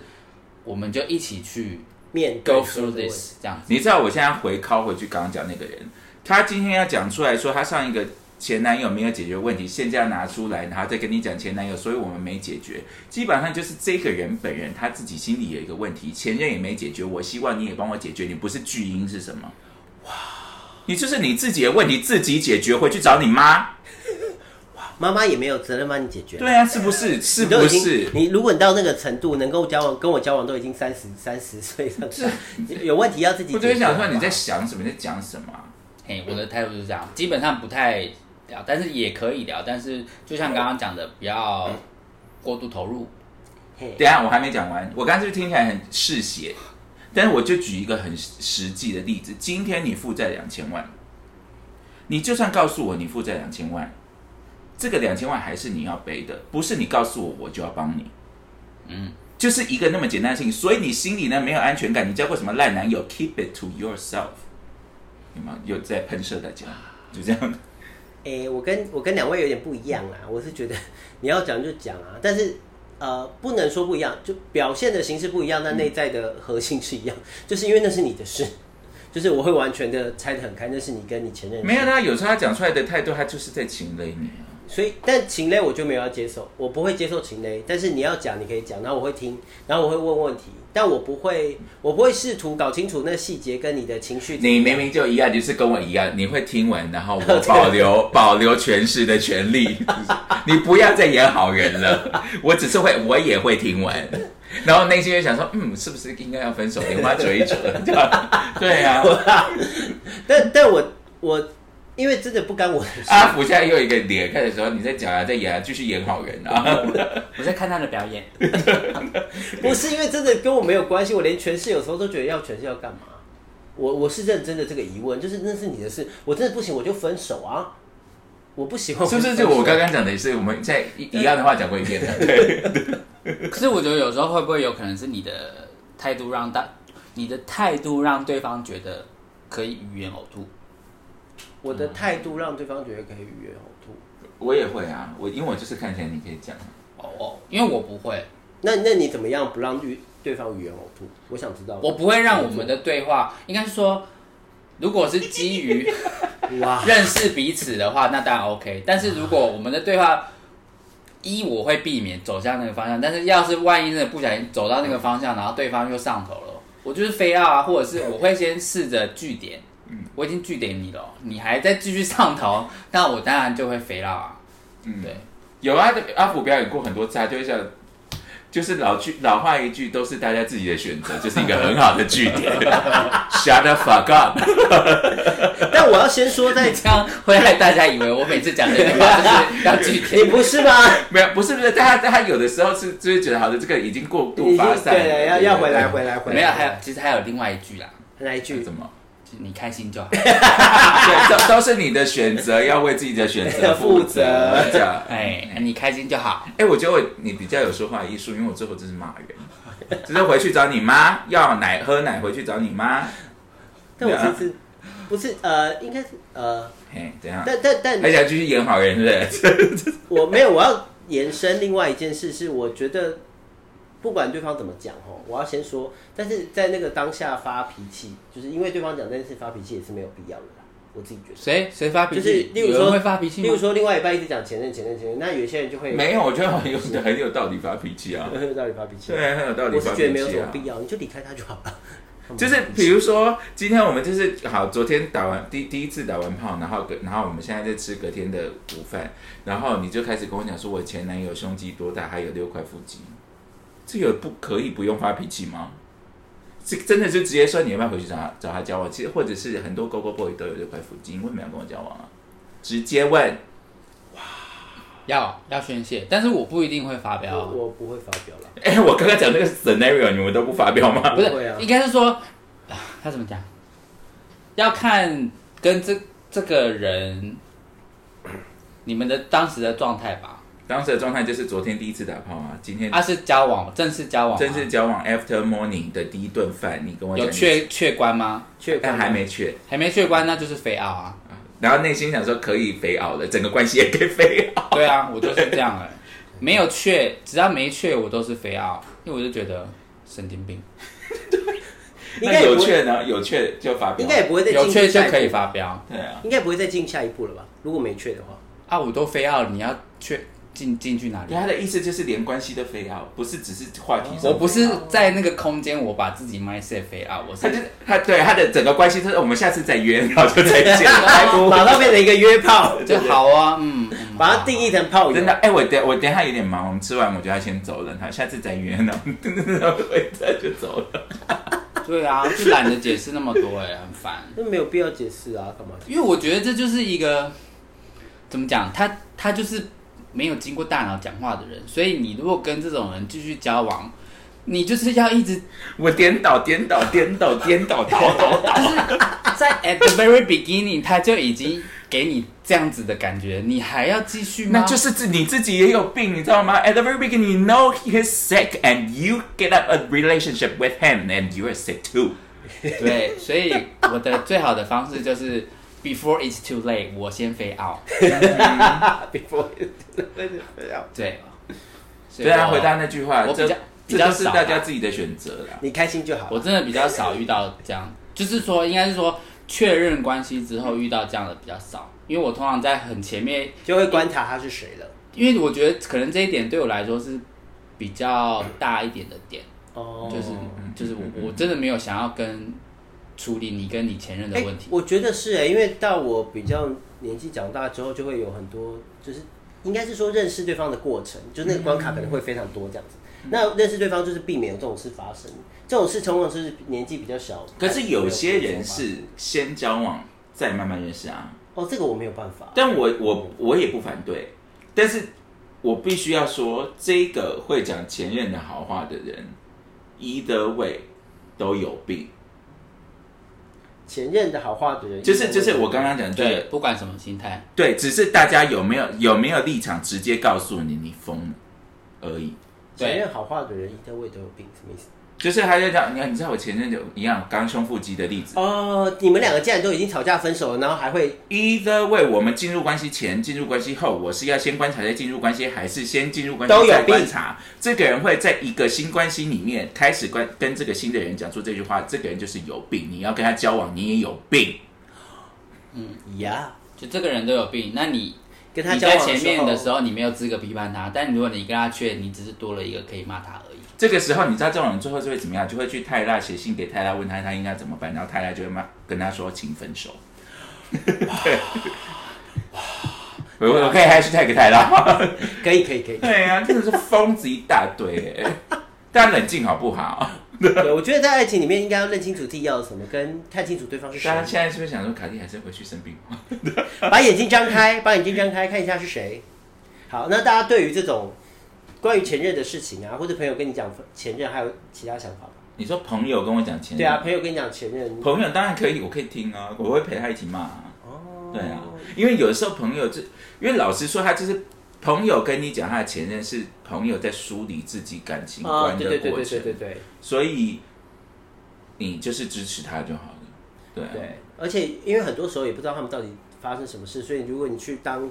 我们就一起去面对 go through this 这样子。你知道我现在回靠回去刚刚讲那个人，他今天要讲出来说他上一个前男友没有解决问题，现在要拿出来，然后再跟你讲前男友，所以我们没解决。基本上就是这个人本人他自己心里有一个问题，前任也没解决，我希望你也帮我解决。你不是巨婴是什么？哇！你就是你自己的问题自己解决，回去找你妈。妈妈也没有责任帮你解决。对啊，是不是？是不是？你如果你到那个程度，能够交往跟我交往都已经三十 三十岁上下，有问题要自己我解决。就会想说你在想什么，你在讲什么啊、嘿，我的态度就是这样，基本上不太聊，但是也可以聊，但是就像刚刚讲的，不要过度投入。嘿等一下我还没讲完，我刚才是不是听起来很嗜血，但是我就举一个很实际的例子，今天你负债两千万，你就算告诉我你负债两千万，这个两千万还是你要背的，不是你告诉我我就要帮你，嗯，就是一个那么简单的事情，所以你心里呢没有安全感，你交过什么烂男友？Keep it to yourself，有吗？有在喷射大家，就这样。诶、我跟我跟两位有点不一样啊，我是觉得你要讲就讲啊，但是呃，不能说不一样，就表现的形式不一样，但内在的核心是一样，就是因为那是你的事，就是我会完全的猜得很开，那是你跟你前任没有，他有时候他讲出来的态度，他就是在情累你。所以但情勒我就没有要接受，我不会接受情勒。但是你要讲，你可以讲，然后我会听，然后我会问问题，但我不会，我不会试图搞清楚那细节跟你的情绪。你明明就一样，就是跟我一样，你会听完，然后我保留 保留诠释的权利，你不要再演好人了。我只是会，我也会听完，然后内心就想说，嗯，是不是应该要分手？莲花折一折，对吧？对啊。但但我我因为真的不干我的事，阿福现在又有一个脸开始说你在讲啊，在演啊，继续演好人啊。我在看他的表演，不是因为真的跟我没有关系，我连诠释有时候都觉得要诠释要干嘛？我我是认真的这个疑问，就是那是你的事，我真的不行我就分手啊！我不喜欢，是不是就我刚刚讲的也是我们在一一样的话讲过一遍的？对。可是我觉得有时候会不会有可能是你的态度让大，你的态度让对方觉得可以语言呕吐？我的态度让对方觉得可以语言呕吐。我也会啊，我因为我就是看起来你可以讲。哦哦，因为我不会。那那你怎么样不让对对方语言呕吐？我想知道。我不会让我们的对话，应该是说，如果是基于 哇认识彼此的话，那当然 OK。但是如果我们的对话一我会避免走向那个方向，但是要是万一真的不小心走到那个方向，然后对方又上头了，我就是非要啊，或者是我会先试着据点。嗯，我已经拒点你了，你还在继续上头，那我当然就会肥了啊。嗯，对，有啊，阿福表演过很多次，他就像，就是老句老话一句，都是大家自己的选择，就是一个很好的据点。Shut the fuck up！但我要先说，在这样会害大家以为我每次讲这句话就是要据点，你不是吗？没有，不是不是，他他有的时候是就是觉得好的，这个已经过度发散，对，要要回来回来回来。没有，还有其实还有另外一句啦，来一句？怎么？你开心就好，对，都都是你的选择，要为自己的选择负责。这样，哎，你开心就好。哎，我觉得你比较有说话艺术，因为我最后就是骂人，只是回去找你妈 要奶喝奶，回去找你妈。但我其实不是呃，应该是呃，嘿，怎样？但但但还想继续演好人，是不是？我没有，我要延伸另外一件事，是我觉得。不管对方怎么讲哦，我要先说，但是在那个当下发脾气，就是因为对方讲这件事发脾气也是没有必要的啦。我自己觉得。谁谁发脾气？就是例如说会发脾气例如说另外一半一直讲前任前任前任，那有些人就会没有，我觉得很有很有道理发脾气啊，很 有道理发脾气，对，很有道理。我是觉得没有什么必要，你就离开他就好了。就是比如说今天我们就是好，昨天打完第第一次打完炮，然后隔然后我们现在在吃隔天的午饭，然后你就开始跟我讲说，我前男友胸肌多大，还有六块腹肌。这个不可以不用发脾气吗？这真的就直接说你要不要回去找他找他交往？其实或者是很多 Go Go Boy 都有这块腹肌，为什么要跟我交往啊？直接问，哇，要要宣泄，但是我不一定会发飙，我不会发飙了。哎，我刚刚讲那个 scenario，你们都不发飙吗？不是，应该是说他怎么讲？要看跟这这个人你们的当时的状态吧。当时的状态就是昨天第一次打炮啊，今天他是交往，正式交往，正式交往。After morning 的第一顿饭，你跟我有确确关吗？确，但还没确，还没确关，那就是肥熬啊。然后内心想说可以肥熬了，整个关系也可以肥熬。对啊，我就是这样哎，没有确，只要没确，我都是肥熬，因为我就觉得神经病。应该有确呢？有确就发飙，应该也不会再有确就可以发飙。对啊，应该不会再进下一步了吧？如果没确的话，啊，我都非要你要确。进进去哪里？他的意思就是连关系都飞啊，不是只是话题。我不是在那个空间，我把自己 mindset 飞啊，我是他就他对他的整个关系，就是我们下次再约，然后就再见，马上变成一个约炮 就好啊，嗯，把它定义成炮友。真的，哎，我等我等下有点忙，我们吃完我就要先走了，他下次再约，然后回来就走了。对啊，就懒得解释那么多，哎，很烦。那没有必要解释啊，干嘛？因为我觉得这就是一个怎么讲，他他就是。没有经过大脑讲话的人，所以你如果跟这种人继续交往，你就是要一直我颠倒颠倒颠倒颠倒倒倒倒，就是在 at the very beginning 他就已经给你这样子的感觉，你还要继续吗？那就是自你自己也有病，你知道吗？At the very beginning you know he's sick and you get up a relationship with him and you are sick too。对，所以我的最好的方式就是。Before it's too late，我先飞 out。Before it's too late，飞 out。对，对啊，回答那句话，我比较比较是大家自己的选择啦。你开心就好。我真的比较少遇到这样，就是说，应该是说确认关系之后遇到这样的比较少。因为我通常在很前面，就会观察他是谁了。因为我觉得可能这一点对我来说是比较大一点的点，哦，就是就是我我真的没有想要跟处理你跟你前任的哎问题。我觉得是哎、因为到我比较年纪长大之后，就会有很多，就是应该是说认识对方的过程，就是那个关卡可能会非常多这样子。那认识对方就是避免有这种事发生，这种事往往是年纪比较小。可是有些人是先交往再慢慢认识啊，哦，这个我没有办法。但我我我也不反对，但是我必须要说，这个会讲前任的好话的人，either way 都有病。前任的好话的人，就是就是我刚刚讲这对，不管什么心态，对，只是大家有没有有没有立场直接告诉你你疯了而已。前任好话的人，一定会都有病，什么意思？就是他在讲，你看，你知道我前任就一样刚胸腹肌的例子。哦，你们两个既然都已经吵架分手了，然后还会 Either way，我们进入关系前、进入关系后，我是要先观察再进入关系，还是先进入关系再都有病观察？这个人会在一个新关系里面开始关跟这个新的人讲出这句话，这个人就是有病。你要跟他交往，你也有病。嗯呀就这个人都有病，那你跟他你在交往前面的时候，你没有资格批判他，但如果你跟他确，你只是多了一个可以骂他而已。这个时候，你知道这种人最后就会怎么样？就会去泰拉写信给泰拉，问他他应该怎么办，然后泰拉就会骂跟他说请分手。我我可以 hashtag 泰拉。可以可以可以。对呀、真的是疯子一大堆哎！大家冷静好不好？对，我觉得在爱情里面应该要认清楚自己要什么，跟看清楚对方是谁大。家现在是不是想说卡蒂还是回去生病？把眼睛张开，把眼睛张开，看一下是谁。好，那大家对于这种关于前任的事情啊，或者朋友跟你讲前任，还有其他想法吗？你说朋友跟我讲前任，对啊，朋友跟你讲前任，朋友当然可以，我可以听啊，我会陪他一起骂、啊。哦，对啊，因为有的时候朋友就，因为老实说，他就是朋友跟你讲他的前任是朋友在梳理自己感情啊，观的对对对过程，对对对对所以你就是支持他就好了。对啊，对，而且因为很多时候也不知道他们到底发生什么事，所以如果你去当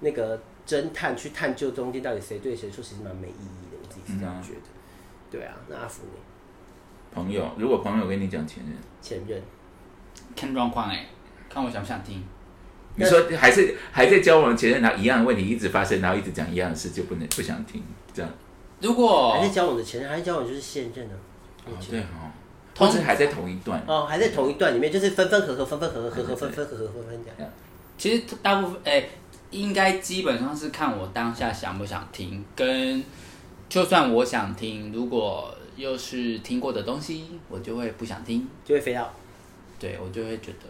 那个侦探去探究中间到底谁对谁错，其实蛮没意义的。我自己是这样觉得。对啊，那阿福呢？朋友，如果朋友跟你讲前任，前任看状况哎，看我想不想听。你说还是还在交往前任，然后一样的问题一直发生，然后一直讲一样的事，就不能不想听这样。如果还在交往的前任，还在交往就是现任啊。哦，对哦，通或者还在同一段。哦，还在同一段里面，就是分分合合，分分合合，合合分分，合合分分这样。其实大部分哎、应该基本上是看我当下想不想听，跟就算我想听，如果又是听过的东西，我就会不想听。就会飞到。对我就会觉得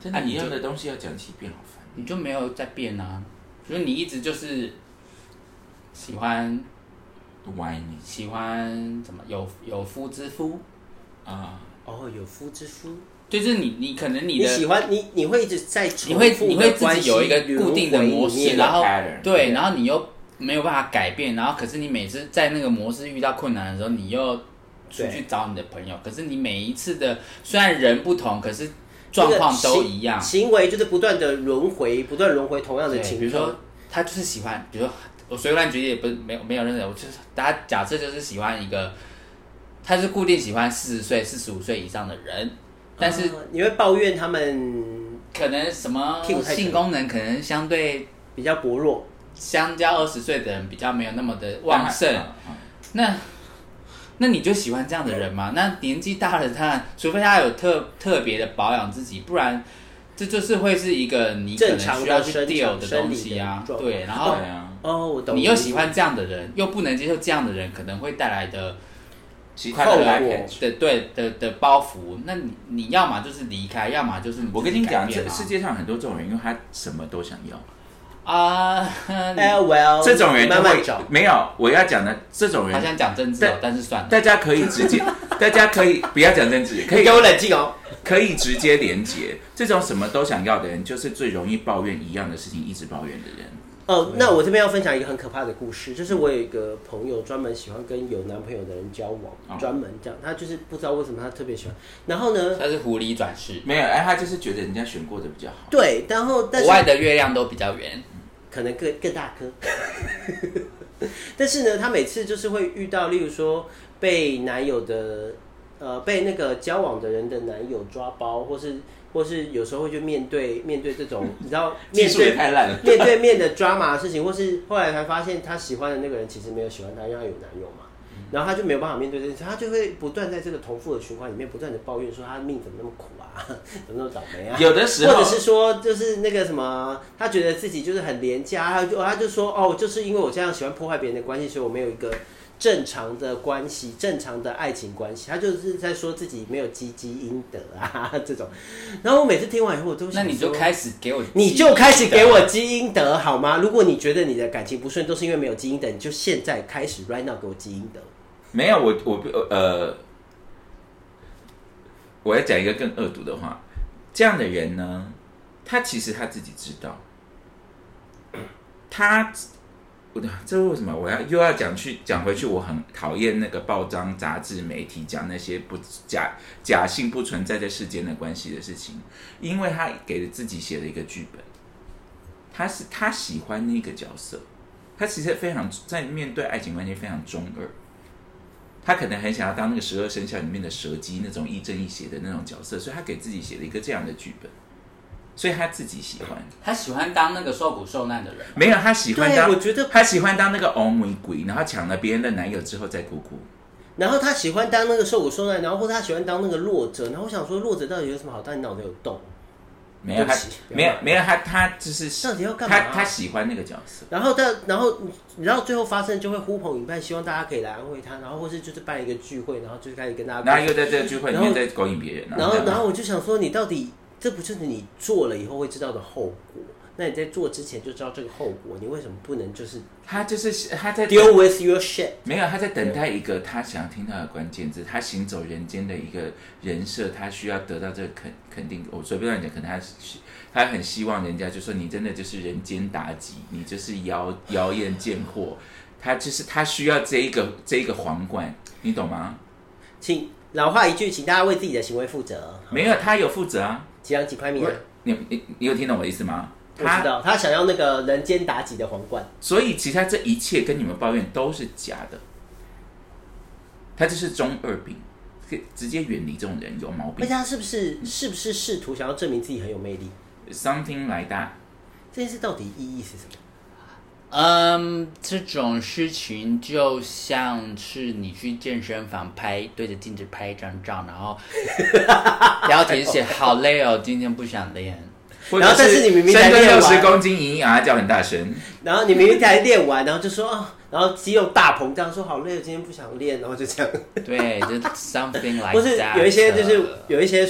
真的，一样的东西要讲几遍，好烦。你就没有在变啊，就是你一直就是喜欢歪你喜欢怎么有有夫之夫，啊！哦，有夫之夫，就是你你可能你的你喜欢你，你会一直在重你会你会自己有一个固定的模式，然后对，然后你又没有办法改变，然后可是你每次在那个模式遇到困难的时候，你又出去找你的朋友，可是你每一次的虽然人不同，可是状况都一样。行为就是不断的轮回，不断轮回同样的对，情比如说。他就是喜欢，比如说我随便举例，也不是没有没有认识，我就是大家假设就是喜欢一个，他是固定喜欢四十岁、四十五岁以上的人，但是啊你会抱怨他们可能什么性功能可能相对比较薄弱，相较二十岁的人比较没有那么的旺盛，啊那那你就喜欢这样的人吗？那年纪大了，他除非他有特特别的保养自己，不然这就是会是一个你可能正常需要去生 deal 的东西啊。对，然后哦，我懂。你又喜欢这样的人，又不能接受这样的人可能会带来的其他的后果 package。的对的的包袱，那你你要么就是离开，要么就是你我跟你讲，这世界上很多这种人，因为他什么都想要。啊，哎，well，这种人就会慢慢。没有我要讲的这种人，好想讲政治哦，但是算了。大家可以直接，大家可以不要讲政治，可以给我冷静哦。可以直接连接。这种什么都想要的人，就是最容易抱怨一样的事情，一直抱怨的人。哦，那我这边要分享一个很可怕的故事，就是我有一个朋友专门喜欢跟有男朋友的人交往，哦专门这样，他就是不知道为什么他特别喜欢。然后呢，他是狐狸转世，没有，哎，他就是觉得人家选过的比较好。对，然后但是国外的月亮都比较圆。可能更更大颗。但是呢，他每次就是会遇到，例如说被男友的呃被那个交往的人的男友抓包，或是或是有时候会去面对面对这种你知道 面对太烂了。面对面的抓马的事情，或是后来才发现他喜欢的那个人其实没有喜欢他，因为他有男友嘛。然后他就没有办法面对这件事，他就会不断在这个重复的循环里面不断的抱怨说他命怎么那么苦啊，怎么那么倒霉啊。有的时候或者是说，就是那个什么，他觉得自己就是很廉价，他就他就说，哦，就是因为我这样喜欢破坏别人的关系，所以我没有一个正常的关系，正常的爱情关系。他就是在说自己没有积积阴德啊 这种。然后我每次听完以后，我都想那你就开始给我，你就开始给我积阴德好吗？如果你觉得你的感情不顺都是因为没有积阴德，你就现在开始 right now 给我积阴德。没有，我我呃，我要讲一个更恶毒的话，这样的人呢，他其实他自己知道，他，我的这为什么我要又要讲去讲回去？我很讨厌那个报章、杂志、媒体讲那些不假假性不存在在世间的关系的事情，因为他给了自己写了一个剧本，他是他喜欢那个角色，他其实非常在面对爱情关系非常中二。他可能很想要当那个十二生肖里面的蛇姬那种亦正亦邪的那种角色，所以他给自己写了一个这样的剧本，所以他自己喜欢。他喜欢当那个受苦受难的人。没有，他喜欢对当，我觉得他喜欢当那个欧美鬼，然后抢了别人的男友之后再哭哭。然后他喜欢当那个受苦受难，然后或者他喜欢当那个弱者，然后我想说弱者到底有什么好？但你脑子有洞，没有他没有没有他，他就是到底要干嘛他他喜欢那个角色。然后但然后然后最后发生就会呼朋引伴，希望大家可以来安慰他，然后或是就是办一个聚会，然后就开始跟大家然后又在这个聚会里面在勾引别人，然后然后我就想说，你到底这不就是你做了以后会知道的后果？那你在做之前就知道这个后果，你为什么不能就是他就是他在 deal with your shit？没有，他在等待一个他想听到的关键字，他行走人间的一个人设，他需要得到这个肯肯定。我随便乱讲，可能他是他很希望人家就说你真的就是人间妲己，你就是妖妖艳贱货，他就是他需要这一个这一个皇冠，你懂吗？请老话一句，请大家为自己的行为负责。没有，他有负责啊。几两几块米啊？你你你有听懂我的意思吗？他知道他想要那个人间妲己的皇冠。所以其他这一切跟你们抱怨都是假的，他就是中二病，可以直接远离这种人有毛病而且。他是不是是不是试图想要证明自己很有魅力？Something like that。这件事到底意义是什么？嗯，这种事情就像是你去健身房拍对着镜子拍一张照，然后 标题写好累哦，今天不想练。然后但是你明明才六十公斤，隐隐啊叫很大声，然后你明明才练完，然后就说啊，然后肌肉大膨胀，说好累，今天不想练，然后就这样。对，就 something like that。或是有一些就是有一些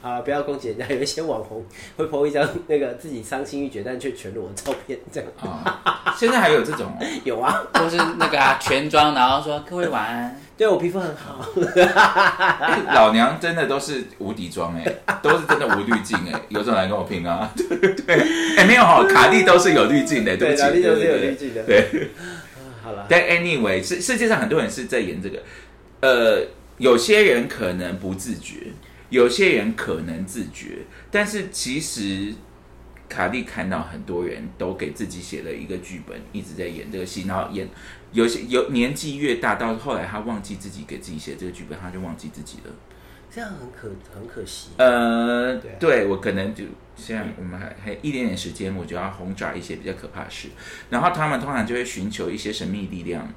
啊，不要攻击人家，有一些网红会 po 一张那个自己伤心欲绝但却全裸的照片，这样啊，现在还有这种哦，有啊。或是那个、啊、全妆，然后说各位晚安。对我皮肤很好，哎老娘真的都是无底妆哎，都是真的无滤镜哎，有种来跟我拼啊，对对，哎没有哈，卡蒂都是有滤镜的，对不起，哪里都是有滤镜的。对。好了，但 anyway，世世界上很多人是在演这个，呃，有些人可能不自觉，有些人可能自觉，但是其实卡莉看到很多人都给自己写了一个剧本，一直在演这个戏，然后演有些有年纪越大，到后来他忘记自己给自己写这个剧本，他就忘记自己了。这样很可很可惜。呃对啊，对我可能就现在我们还还一点点时间，我就要轰炸一些比较可怕的事，然后他们通常就会寻求一些神秘力量。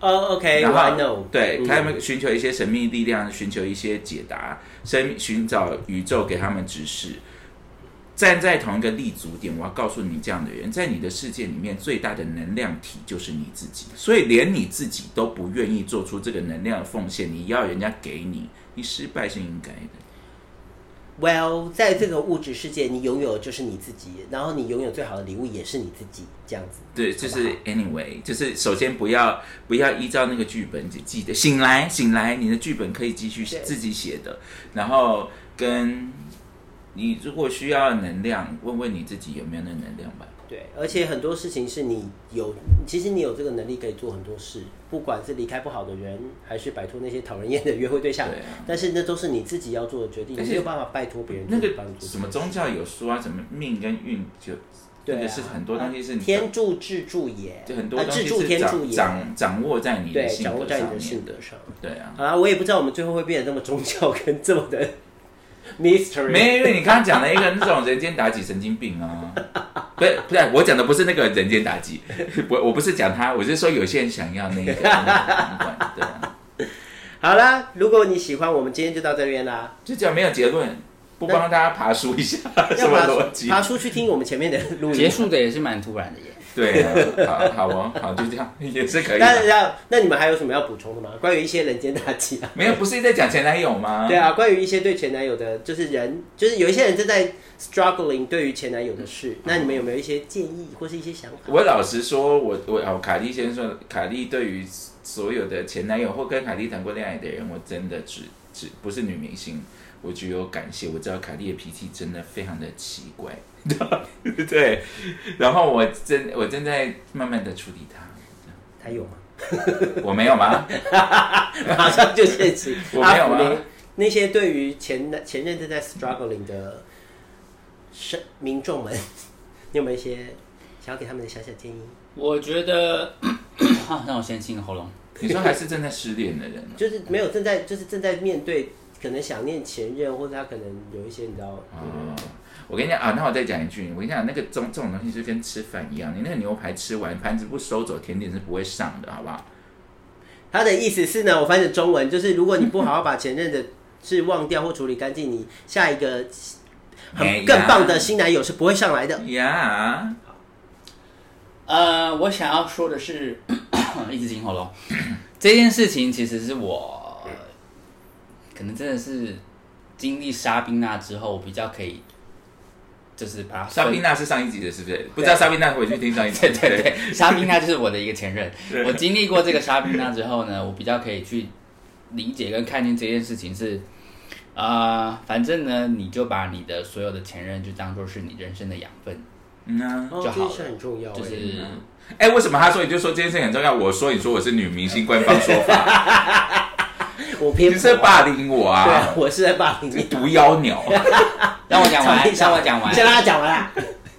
哦，OK，然 I 后对他们寻求一些神秘力量，寻求一些解答，生寻找宇宙给他们指示。站在同一个立足点，我要告诉你，这样的人，在你的世界里面，最大的能量体就是你自己。所以，连你自己都不愿意做出这个能量的奉献，你要人家给你，你失败是应该的。Well，在这个物质世界，你拥有的就是你自己，然后你拥有最好的礼物也是你自己，这样子。对，就是 anyway，就是首先不要不要依照那个剧本，就记得醒来醒来，你的剧本可以继续自己写的，然后跟你如果需要能量，问问你自己有没有那能量吧。对，而且很多事情是你有，其实你有这个能力可以做很多事，不管是离开不好的人，还是摆脱那些讨人厌的约会对象，对啊但是那都是你自己要做的决定，你没有办法拜托别人那个。什么宗教有说啊，什么命跟运就对啊是很多东西是你天助自助也，就很多啊自助东西是天助也，掌掌掌握在你掌握在你的性格上。对啊。好啦，我也不知道我们最后会变得那么宗教跟这么的 mystery。没有，因为你刚刚讲了一个那种人间妲己神经病啊，不是不是，我讲的不是那个人间打击，我我不是讲他，我是说有些人想要那个 对啊，好啦，如果你喜欢，我们今天就到这边啦。就讲没有结论，不帮大家爬书一下什么要爬逻辑？爬书去听我们前面的录音。结束的也是蛮突然的耶。对啊，好好哦，好就这样也是可以。那那那你们还有什么要补充的吗？关于一些人间大忌啊？没有，不是在讲前男友吗？对啊，关于一些对前男友的，就是人，就是有一些人正在 struggling 对于前男友的事，那你们有没有一些建议或是一些想法？我老实说，我我哦，卡莉先说，卡莉对于所有的前男友或跟卡莉谈过恋爱的人，我真的只只不是女明星，我只有感谢。我知道卡莉的脾气真的非常的奇怪，对，然后我正我正在慢慢的处理它。他有吗？我没有吗？马上就现实。我没有阿福呢吗？那些对于前前任正在 struggling 的生民众们，你有没有一些想要给他们的小小建议？我觉得，啊让我先清个喉咙。你说还是正在失恋的人，就是没有正在，就是正在面对可能想念前任，或者他可能有一些你知道，哦，我跟你讲啊，那我再讲一句，我跟你讲，那个这种这种东西就跟吃饭一样，你那个牛排吃完，盘子不收走，甜点是不会上的，好不好？他的意思是呢，我翻译成中文就是，如果你不好好把前任的事忘掉或处理干净，你下一个很更棒的新男友是不会上来的。呀，呃，我想要说的是，一直清喉咙。这件事情其实是我可能真的是经历沙宾娜之后，我比较可以，就是把莎宾娜是上一集的，是不是？不知道莎宾娜回去听上一集。对对对，沙宾娜就是我的一个前任。我经历过这个沙宾娜之后呢，我比较可以去理解跟看见这件事情是，啊，反正呢，你就把你的所有的前任就当做是你人生的养分，嗯啊。哦，就好了这是很重要欸，就是哎、为什么他说你就说这件事情很重要？我说你说我是女明星官方说法，我偏你是在霸凌我对啊啊，！我是在霸凌你。毒妖鸟。让我讲完，让我讲完你。先让他讲完啊。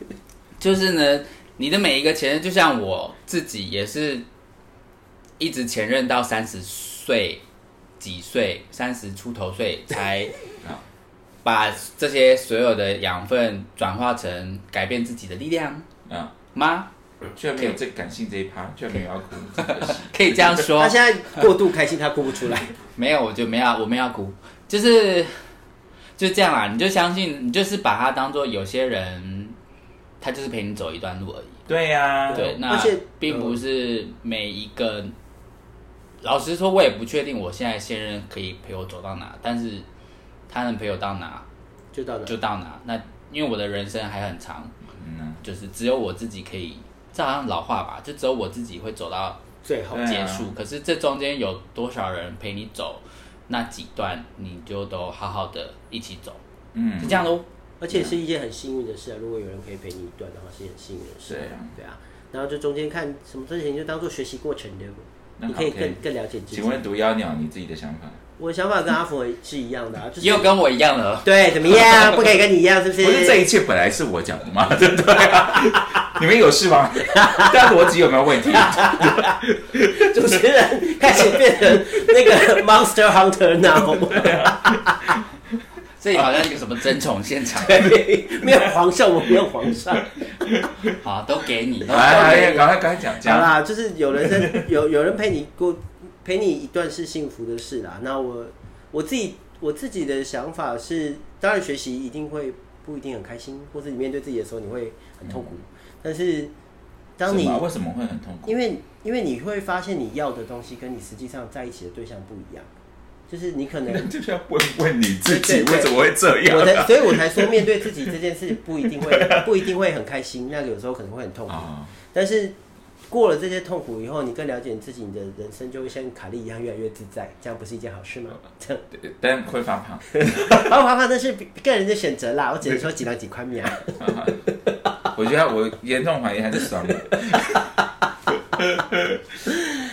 就是呢，你的每一个前任，就像我自己也是一直前任到三十岁几岁，三十出头岁才 把这些所有的养分转化成改变自己的力量啊，吗？居然没有这感性这一趴，居然没有要哭，可以这样说他？现在过度开心，他哭不出来。没有，我就没有，我没有要哭，就是就这样啦。你就相信，你就是把它当做有些人，他就是陪你走一段路而已。对呀、对，那而且并不是每一个。老实说，我也不确定我现在现任可以陪我走到哪，但是他能陪我到哪就到哪。就到哪。那因为我的人生还很长，嗯啊就是只有我自己可以，这好像老话吧，就只有我自己会走到最后结束。可是这中间有多少人陪你走那几段，你就都好好的一起走，嗯是这样喽。而且是一件很幸运的事啊！如果有人可以陪你一段的话，是很幸运的事。对啊，对啊。然后就中间看什么事情就当做学习过程的，那你可以更更了解自己请。问毒妖鸟，你自己的想法？我的想法跟阿佛是一样的啊，就是又跟我一样了，对怎么样？不可以跟你一样，是不是？不是这一切本来是我讲的吗？对不对啊？你们有事吗？大家逻辑有没有问题？主持人开始变成那个 Monster Hunter now，这里好像一个什么争宠现场，对，没有皇上，我没有皇上。好，都给你。来来，赶快赶快讲好讲。啦，就是有人生有有人陪你过，陪你一段是幸福的事啦。那我我自己我自己的想法是，当然学习一定会不一定很开心，或是你面对自己的时候你会很痛苦。但是当你为什么会很痛苦？因为因为你会发现你要的东西跟你实际上在一起的对象不一样，就是你可能 就是要问问你自己为什么会这样我才，所以我才说面对自己这件事不一定会不一定会很开心，那个有时候可能会很痛苦。啊？但是过了这些痛苦以后，你更了解你自己，你的人生就会像卡利一样越来越自在，这样不是一件好事吗？这样，对但会发胖。好怕怕那是个人的选择啦，我只能说几两几块面。我觉得我严重怀疑还是爽的。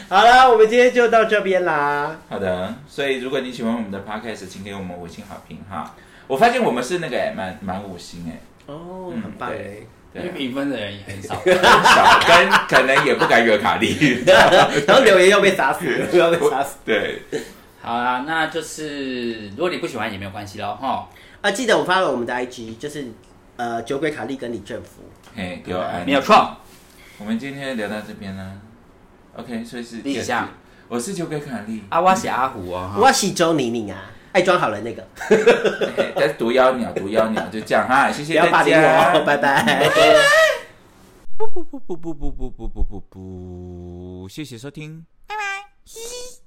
好了，我们今天就到这边啦。好的，所以如果你喜欢我们的 podcast，请给我们五星好评哈。我发现我们是那个哎蛮蛮五星哎，哦，嗯很棒哎对。因为评分的人也很少。很 少，跟可能也不敢惹卡莉。然后留言要被砸死，要被砸死。对，好啊，那就是如果你不喜欢也没有关系喽，哈，啊，记得我发了我们的 IG，就是呃酒鬼卡莉跟李正福。嘿，给我按，没有。错。我们今天聊到这边啦。OK，所以是立夏，我是酒鬼卡莉，啊，我是阿虎哦，我是周宁宁啊，爱装好了那个，嘿但是毒妖鸟，毒妖鸟就这样哈，谢谢大要霸凌家我，。拜拜。不不不不不不不不不不，谢谢收听，拜拜。